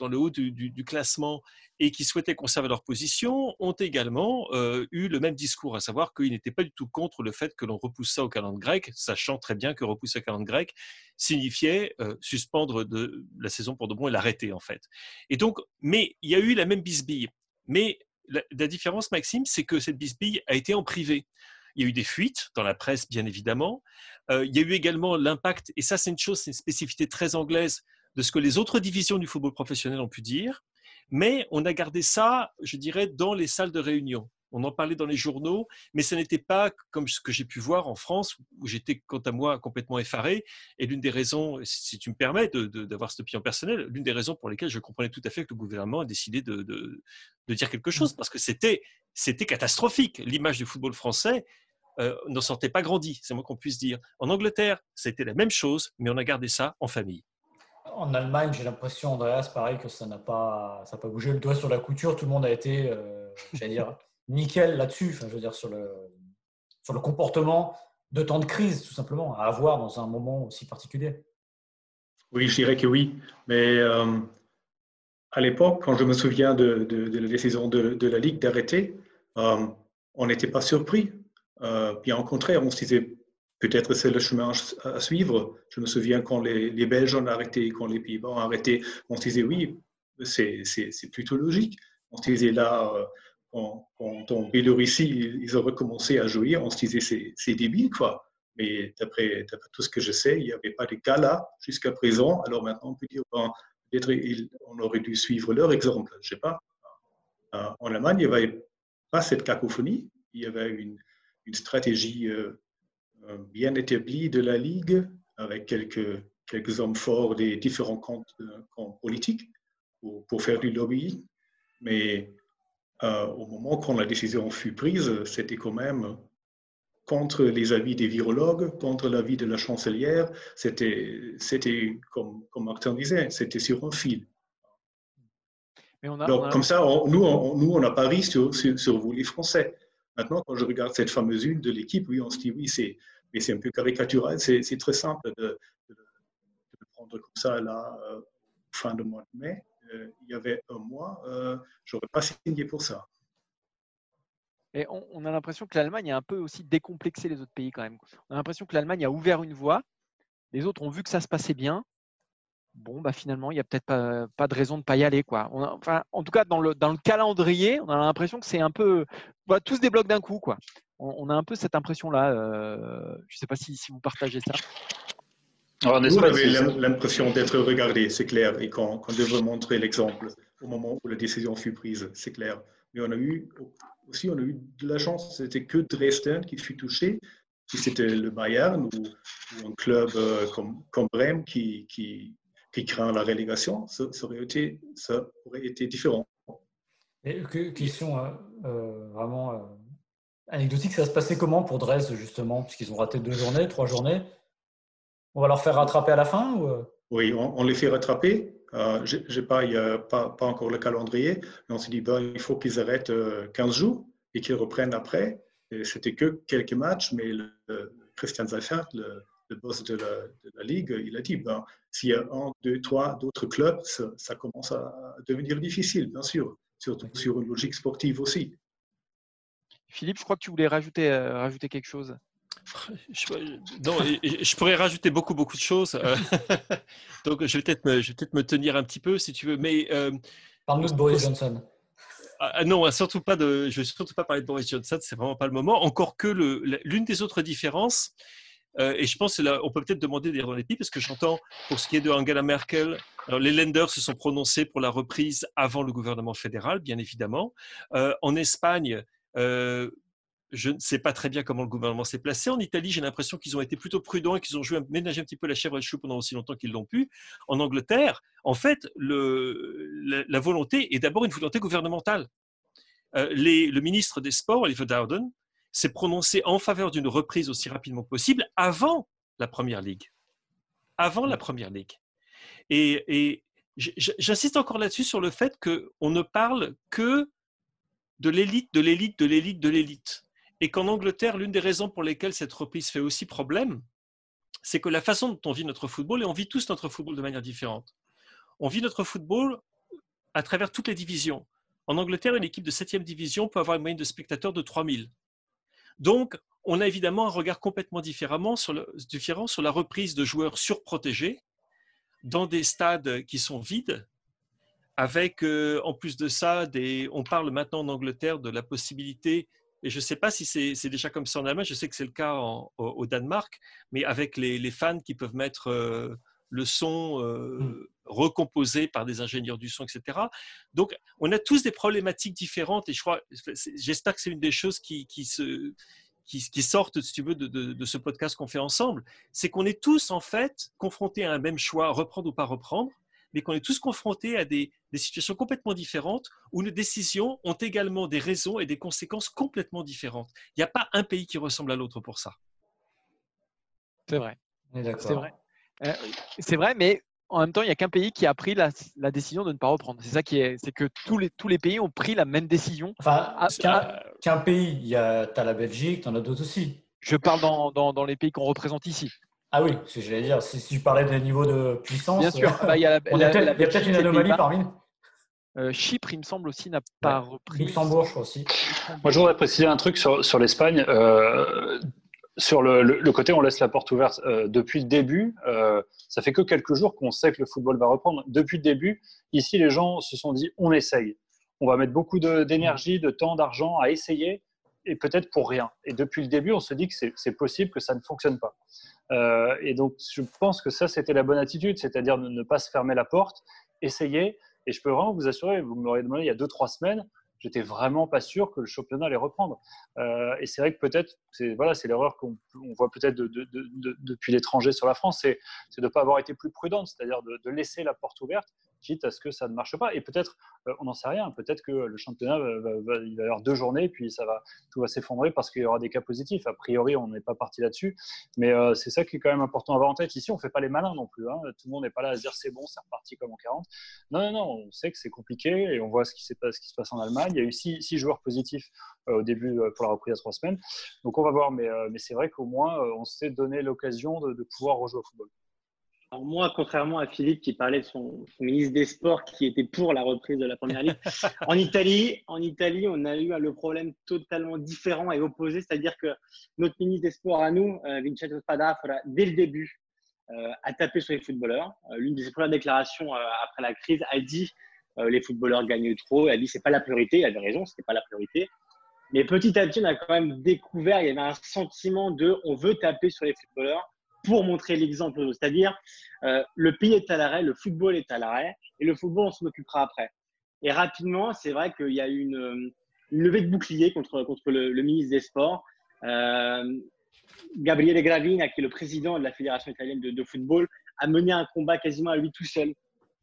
le haut du, classement et qui souhaitaient conserver leur position, ont également euh, eu le même discours, à savoir qu'ils n'étaient pas du tout contre le fait que l'on repousse ça au calendrier grec, sachant très bien que repousser au calendrier grec signifiait euh, suspendre de, la saison pour de bon et l'arrêter en fait. Et donc, mais il y a eu la même bisbille. Mais la, la différence, Maxime, c'est que cette bisbille a été en privé. Il y a eu des fuites dans la presse, bien évidemment. Euh, il y a eu également l'impact, et ça c'est une chose, c'est une spécificité très anglaise de ce que les autres divisions du football professionnel ont pu dire, mais on a gardé ça, je dirais, dans les salles de réunion. On en parlait dans les journaux, mais ce n'était pas comme ce que j'ai pu voir en France, où j'étais, quant à moi, complètement effaré. Et l'une des raisons, si tu me permets d'avoir cette opinion personnelle, l'une des raisons pour lesquelles je comprenais tout à fait que le gouvernement a décidé de, de dire quelque chose, mmh. parce que c'était catastrophique. L'image du football français, euh, n'en sortait pas grandi, c'est moi qu'on puisse dire. En Angleterre, c'était la même chose, mais on a gardé ça en famille. En Allemagne, j'ai l'impression, Andreas, pareil, que ça n'a pas, ça pas bougé le doigt sur la couture. Tout le monde a été, euh, j'allais dire, nickel là-dessus. Je veux dire, sur le, sur le comportement de temps de crise, tout simplement, à avoir dans un moment aussi particulier. Oui, je dirais que oui. Mais euh, à l'époque, quand je me souviens de, la décision de, la Ligue d'arrêter, on n'était pas surpris euh, bien au contraire, on se disait peut-être c'est le chemin à suivre. Je me souviens quand les, Belges ont arrêté, quand les Pays-Bas ont arrêté, on se disait oui, c'est plutôt logique. On se disait là, euh, quand, en Biélorussie, ils ont recommencé à jouer, on se disait c'est débile quoi. Mais d'après tout ce que je sais, il n'y avait pas de là jusqu'à présent. Alors maintenant, on peut dire peut-être on aurait dû suivre leur exemple. Je ne sais pas. Euh, en Allemagne, il n'y avait pas cette cacophonie. Il y avait une, stratégie euh, euh, bien établie de la Ligue avec quelques, hommes forts des différents camps, camps politiques pour, pour, faire du lobbying. Mais au moment quand la décision fut prise, c'était quand même contre les avis des virologues, contre l'avis de la chancelière. C'était, c'était comme, comme Martin disait, c'était sur un fil. Mais on a, Donc, comme ça, nous, on, nous, on a pari sur, sur, vous, les Français. Maintenant, quand je regarde cette fameuse une de l'équipe, oui, on se dit, oui, c'est, mais c'est un peu caricatural. C'est, très simple de, de, le prendre comme ça, là, euh, fin de mois de mai. Il y avait un mois, euh, je n'aurais pas signé pour ça. Et on, a l'impression que l'Allemagne a un peu aussi décomplexé les autres pays quand même. On a l'impression que l'Allemagne a ouvert une voie. Les autres ont vu que ça se passait bien. Bon, bah finalement, il n'y a peut-être pas, de raison de ne pas y aller. Quoi. enfin, en tout cas, dans le, calendrier, on a l'impression que c'est un peu. Voilà, tous débloquent d'un coup. Quoi. On, a un peu cette impression-là. Euh, je ne sais pas si, vous partagez ça. Alors, on avait l'impression d'être regardé, c'est clair, et qu'on devrait montrer l'exemple au moment où la décision fut prise, c'est clair. Mais on a eu aussi, on a eu de la chance, c'était que Dresden qui fut touché. Si c'était le Bayern ou, un club euh, comme, comme Brême qui, qui, qui, craint la relégation, ça, aurait, été, ça aurait été différent. Et question euh, euh, vraiment anecdotique, ça se passait comment pour Dresde justement, puisqu'ils ont raté deux journées, trois journées On va leur faire rattraper à la fin ou... Oui, on, on, les fait rattraper. Euh, j'ai pas, il a pas, pas, encore le calendrier, mais on s'est dit, ben, il faut qu'ils arrêtent 15 euh, jours et qu'ils reprennent après. C'était que quelques matchs, mais le, Christian Seifert, le, boss de la, Ligue, il a dit, ben, s'il y a un, deux, trois d'autres clubs, ça, commence à devenir difficile, bien sûr, surtout sur une logique sportive aussi. Philippe, je crois que tu voulais rajouter, euh, rajouter quelque chose. Je, non, je pourrais rajouter beaucoup, beaucoup de choses. Euh, donc, je vais peut-être me, peut me tenir un petit peu, si tu veux. Mais euh, parle-nous de Boris Johnson. Ah, ah, non, surtout pas de. Je vais surtout pas parler de Boris Johnson. C'est vraiment pas le moment. Encore que l'une des autres différences, euh, et je pense qu'on peut peut-être demander des répits parce que j'entends pour ce qui est de Angela Merkel, alors les lenders se sont prononcés pour la reprise avant le gouvernement fédéral, bien évidemment. en Espagne, je ne sais pas très bien comment le gouvernement s'est placé. En Italie, j'ai l'impression qu'ils ont été plutôt prudents et qu'ils ont joué ménager un petit peu la chèvre et le chou pendant aussi longtemps qu'ils l'ont pu. En Angleterre, en fait, la, volonté est d'abord une volonté gouvernementale. Euh, le ministre des Sports, Oliver Dowden, s'est prononcé en faveur d'une reprise aussi rapidement possible avant la Première Ligue. Avant la Première Ligue. Et, et j'insiste encore là-dessus sur le fait qu'on ne parle que de l'élite, de l'élite, de l'élite, de l'élite et qu'en Angleterre, l'une des raisons pour lesquelles cette reprise fait aussi problème, c'est que la façon dont on vit notre football, et on vit tous notre football de manière différente, on vit notre football à travers toutes les divisions. En Angleterre, une équipe de 7e division peut avoir une moyenne de spectateurs de 3000. Donc, on a évidemment un regard complètement différent sur la reprise de joueurs surprotégés dans des stades qui sont vides, avec euh, en plus de ça, on parle maintenant en Angleterre de la possibilité et je ne sais pas si c'est déjà comme ça en Allemagne, je sais que c'est le cas au, Danemark, mais avec les, fans qui peuvent mettre euh, le son euh, mmh. recomposé par des ingénieurs du son, etc. Donc, on a tous des problématiques différentes et je crois, j'espère que c'est une des choses qui, qui se, qui, sortent, si tu veux, de, de ce podcast qu'on fait ensemble, c'est qu'on est tous en fait confrontés à un même choix, reprendre ou pas reprendre, mais qu'on est tous confrontés à des, situations complètement différentes où nos décisions ont également des raisons et des conséquences complètement différentes. Il n'y a pas un pays qui ressemble à l'autre pour ça. C'est vrai. C'est vrai. Euh, c'est vrai, mais en même temps, il n'y a qu'un pays qui a pris la, décision de ne pas reprendre. C'est ça qui est, c'est que tous les, tous les pays ont pris la même décision. Enfin, qu'un, pays, il y a, as la Belgique, tu en as d'autres aussi. Je parle dans, dans, dans les pays qu'on représente ici. Ah oui, ce que j'allais dire. Si, tu parlais des niveaux de puissance, bien sûr. Bah, il y a, peut-être une anomalie parmi euh, Chypre, il me semble aussi, n'a pas repris. Luxembourg, je crois aussi. Moi, je voudrais préciser un truc sur, sur l'Espagne. Euh, sur le, le, côté, on laisse la porte ouverte. Euh, depuis le début, ça fait que quelques jours qu'on sait que le football va reprendre. Depuis le début, ici, les gens se sont dit on essaye. On va mettre beaucoup d'énergie, de, de, temps, d'argent à essayer, et peut-être pour rien. Et depuis le début, on se dit que c'est possible que ça ne fonctionne pas. Euh, et donc, je pense que ça, c'était la bonne attitude, c'est-à-dire de ne pas se fermer la porte, essayer. Et je peux vraiment vous assurer, vous m'aurez demandé il y a deux, trois semaines, j'étais vraiment pas sûr que le championnat allait reprendre. Euh, et c'est vrai que peut-être, c'est voilà, c'est l'erreur qu'on voit peut-être depuis l'étranger sur la France, c'est de ne pas avoir été plus prudente, c'est-à-dire de, laisser la porte ouverte quitte à ce que ça ne marche pas. Et peut-être, euh, on n'en sait rien, peut-être que le championnat, va, il va y avoir deux journées, puis ça va, tout va s'effondrer parce qu'il y aura des cas positifs. A priori, on n'est pas parti là-dessus. Mais euh, c'est ça qui est quand même important à avoir en tête. Ici, on ne fait pas les malins non plus. Hein. Tout le monde n'est pas là à se dire c'est bon, c'est reparti comme en 40. Non, non, non, on sait que c'est compliqué et on voit ce qui, se passe en Allemagne. Il y a eu six, joueurs positifs euh, au début pour la reprise à trois semaines. Donc on va voir, mais, c'est vrai qu'au moins, on s'est donné l'occasion de pouvoir rejouer au football. Alors moi, contrairement à Philippe qui parlait de son, ministre des Sports qui était pour la reprise de la Première Ligue, en Italie, en Italie, on a eu le problème totalement différent et opposé, c'est-à-dire que notre ministre des Sports à nous, euh, Vincenzo Spadafora, dès le début, euh, a tapé sur les footballeurs. Euh, l'une de ses premières déclarations après la crise a dit les footballeurs gagnent trop. Elle a dit c'est pas la priorité. Il avait raison, c'était pas la priorité. Mais petit à petit, on a quand même découvert, il y avait un sentiment de on veut taper sur les footballeurs pour montrer l'exemple. C'est-à-dire, euh, le pays est à l'arrêt, le football est à l'arrêt, et le football, on s'en occupera après. Et rapidement, c'est vrai qu'il y a eu une, levée de bouclier contre, contre le, ministre des Sports. Euh, Gabriele Gravina, qui est le président de la Fédération italienne de, football, a mené un combat quasiment à lui tout seul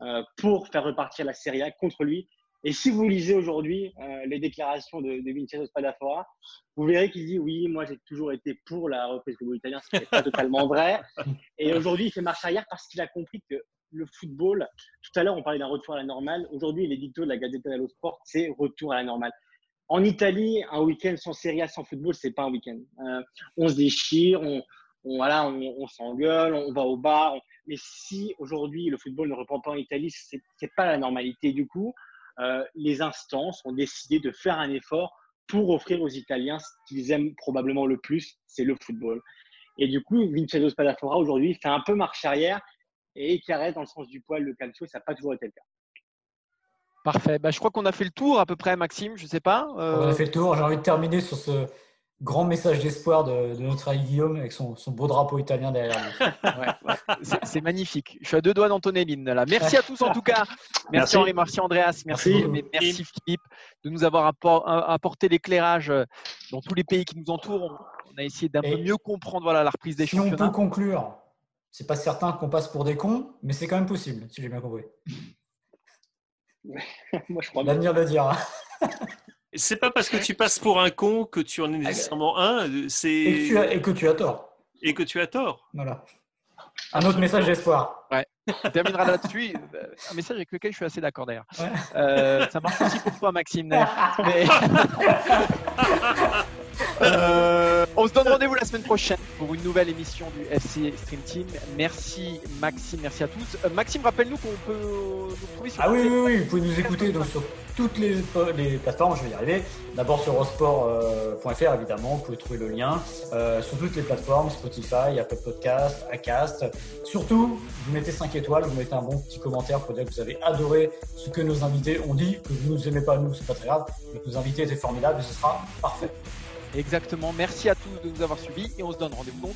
euh, pour faire repartir la Serie A contre lui. Et si vous lisez aujourd'hui euh, les déclarations de, de Vincenzo Spadafora, vous verrez qu'il dit oui, moi j'ai toujours été pour la reprise du football italien, ce n'est pas totalement vrai. Et aujourd'hui, il fait marche arrière parce qu'il a compris que le football, tout à l'heure on parlait d'un retour à la normale, aujourd'hui l'édito de la Gazzetta dello Sport, c'est retour à la normale. En Italie, un week-end sans Serie A, sans football, c'est pas un week-end. Euh, on se déchire, on, voilà, on, s'engueule, on va au bar. Mais si aujourd'hui le football ne reprend pas en Italie, c'est pas la normalité. Du coup, euh, les instances ont décidé de faire un effort pour offrir aux Italiens ce qu'ils aiment probablement le plus, c'est le football. Et du coup, Vincenzo Spadafora aujourd'hui fait un peu marche arrière et qui arrête dans le sens du poil le calcio, ça n'a pas toujours été le cas. Parfait. Bah, je crois qu'on a fait le tour à peu près, Maxime. Je ne sais pas. Euh, On a fait le tour. J'ai envie de terminer sur ce, grand message d'espoir de, notre ami Guillaume avec son, beau drapeau italien derrière lui. C'est magnifique. Je suis à deux doigts d'Antonelline là. Merci à tous en tout cas. Merci, Henri, merci Andreas, merci, merci. Philippe de nous avoir apporté l'éclairage euh, dans tous les pays qui nous entourent. On a essayé d'un peu mieux comprendre voilà, la reprise des si championnats. Si on peut conclure, c'est pas certain qu'on passe pour des cons, mais c'est quand même possible, si j'ai bien compris. Moi, je crois L'avenir le dira. C'est pas parce que tu passes pour un con que tu en es nécessairement un. C'est... Et, que tu as, et que tu as tort. Et que tu as tort. Voilà. Un autre message d'espoir. Ouais. On terminera là-dessus. Un message avec lequel je suis assez d'accord d'ailleurs. Euh, ça marche aussi pour toi, Maxime. Mais... Euh, on se donne rendez-vous la semaine prochaine pour une nouvelle émission du FC Stream Team. Merci Maxime, merci à tous. Euh, Maxime, rappelle-nous qu'on peut nous trouver sur. Ah oui, oui, oui, vous pouvez nous écouter donc, sur toutes les, les, plateformes, je vais y arriver. D'abord sur eurosport.fr évidemment, vous pouvez trouver le lien. Euh, sur toutes les plateformes, Spotify, Apple Podcast, Acast. Surtout, vous mettez 5 étoiles, vous mettez un bon petit commentaire pour dire que vous avez adoré ce que nos invités ont dit, que vous ne nous aimez pas nous, c'est pas très grave, mais que nos invités étaient formidables et ce sera parfait. Exactement. Merci à tous de nous avoir suivis et on se donne rendez-vous donc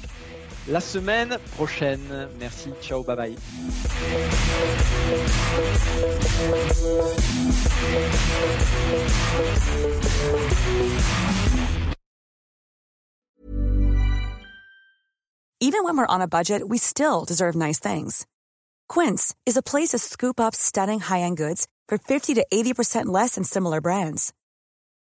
la semaine prochaine. Merci. Ciao. Bye bye. Even when we're on a budget, we still deserve nice things. Quince is a place to scoop up stunning high-end goods for 50 to 80% less than similar brands.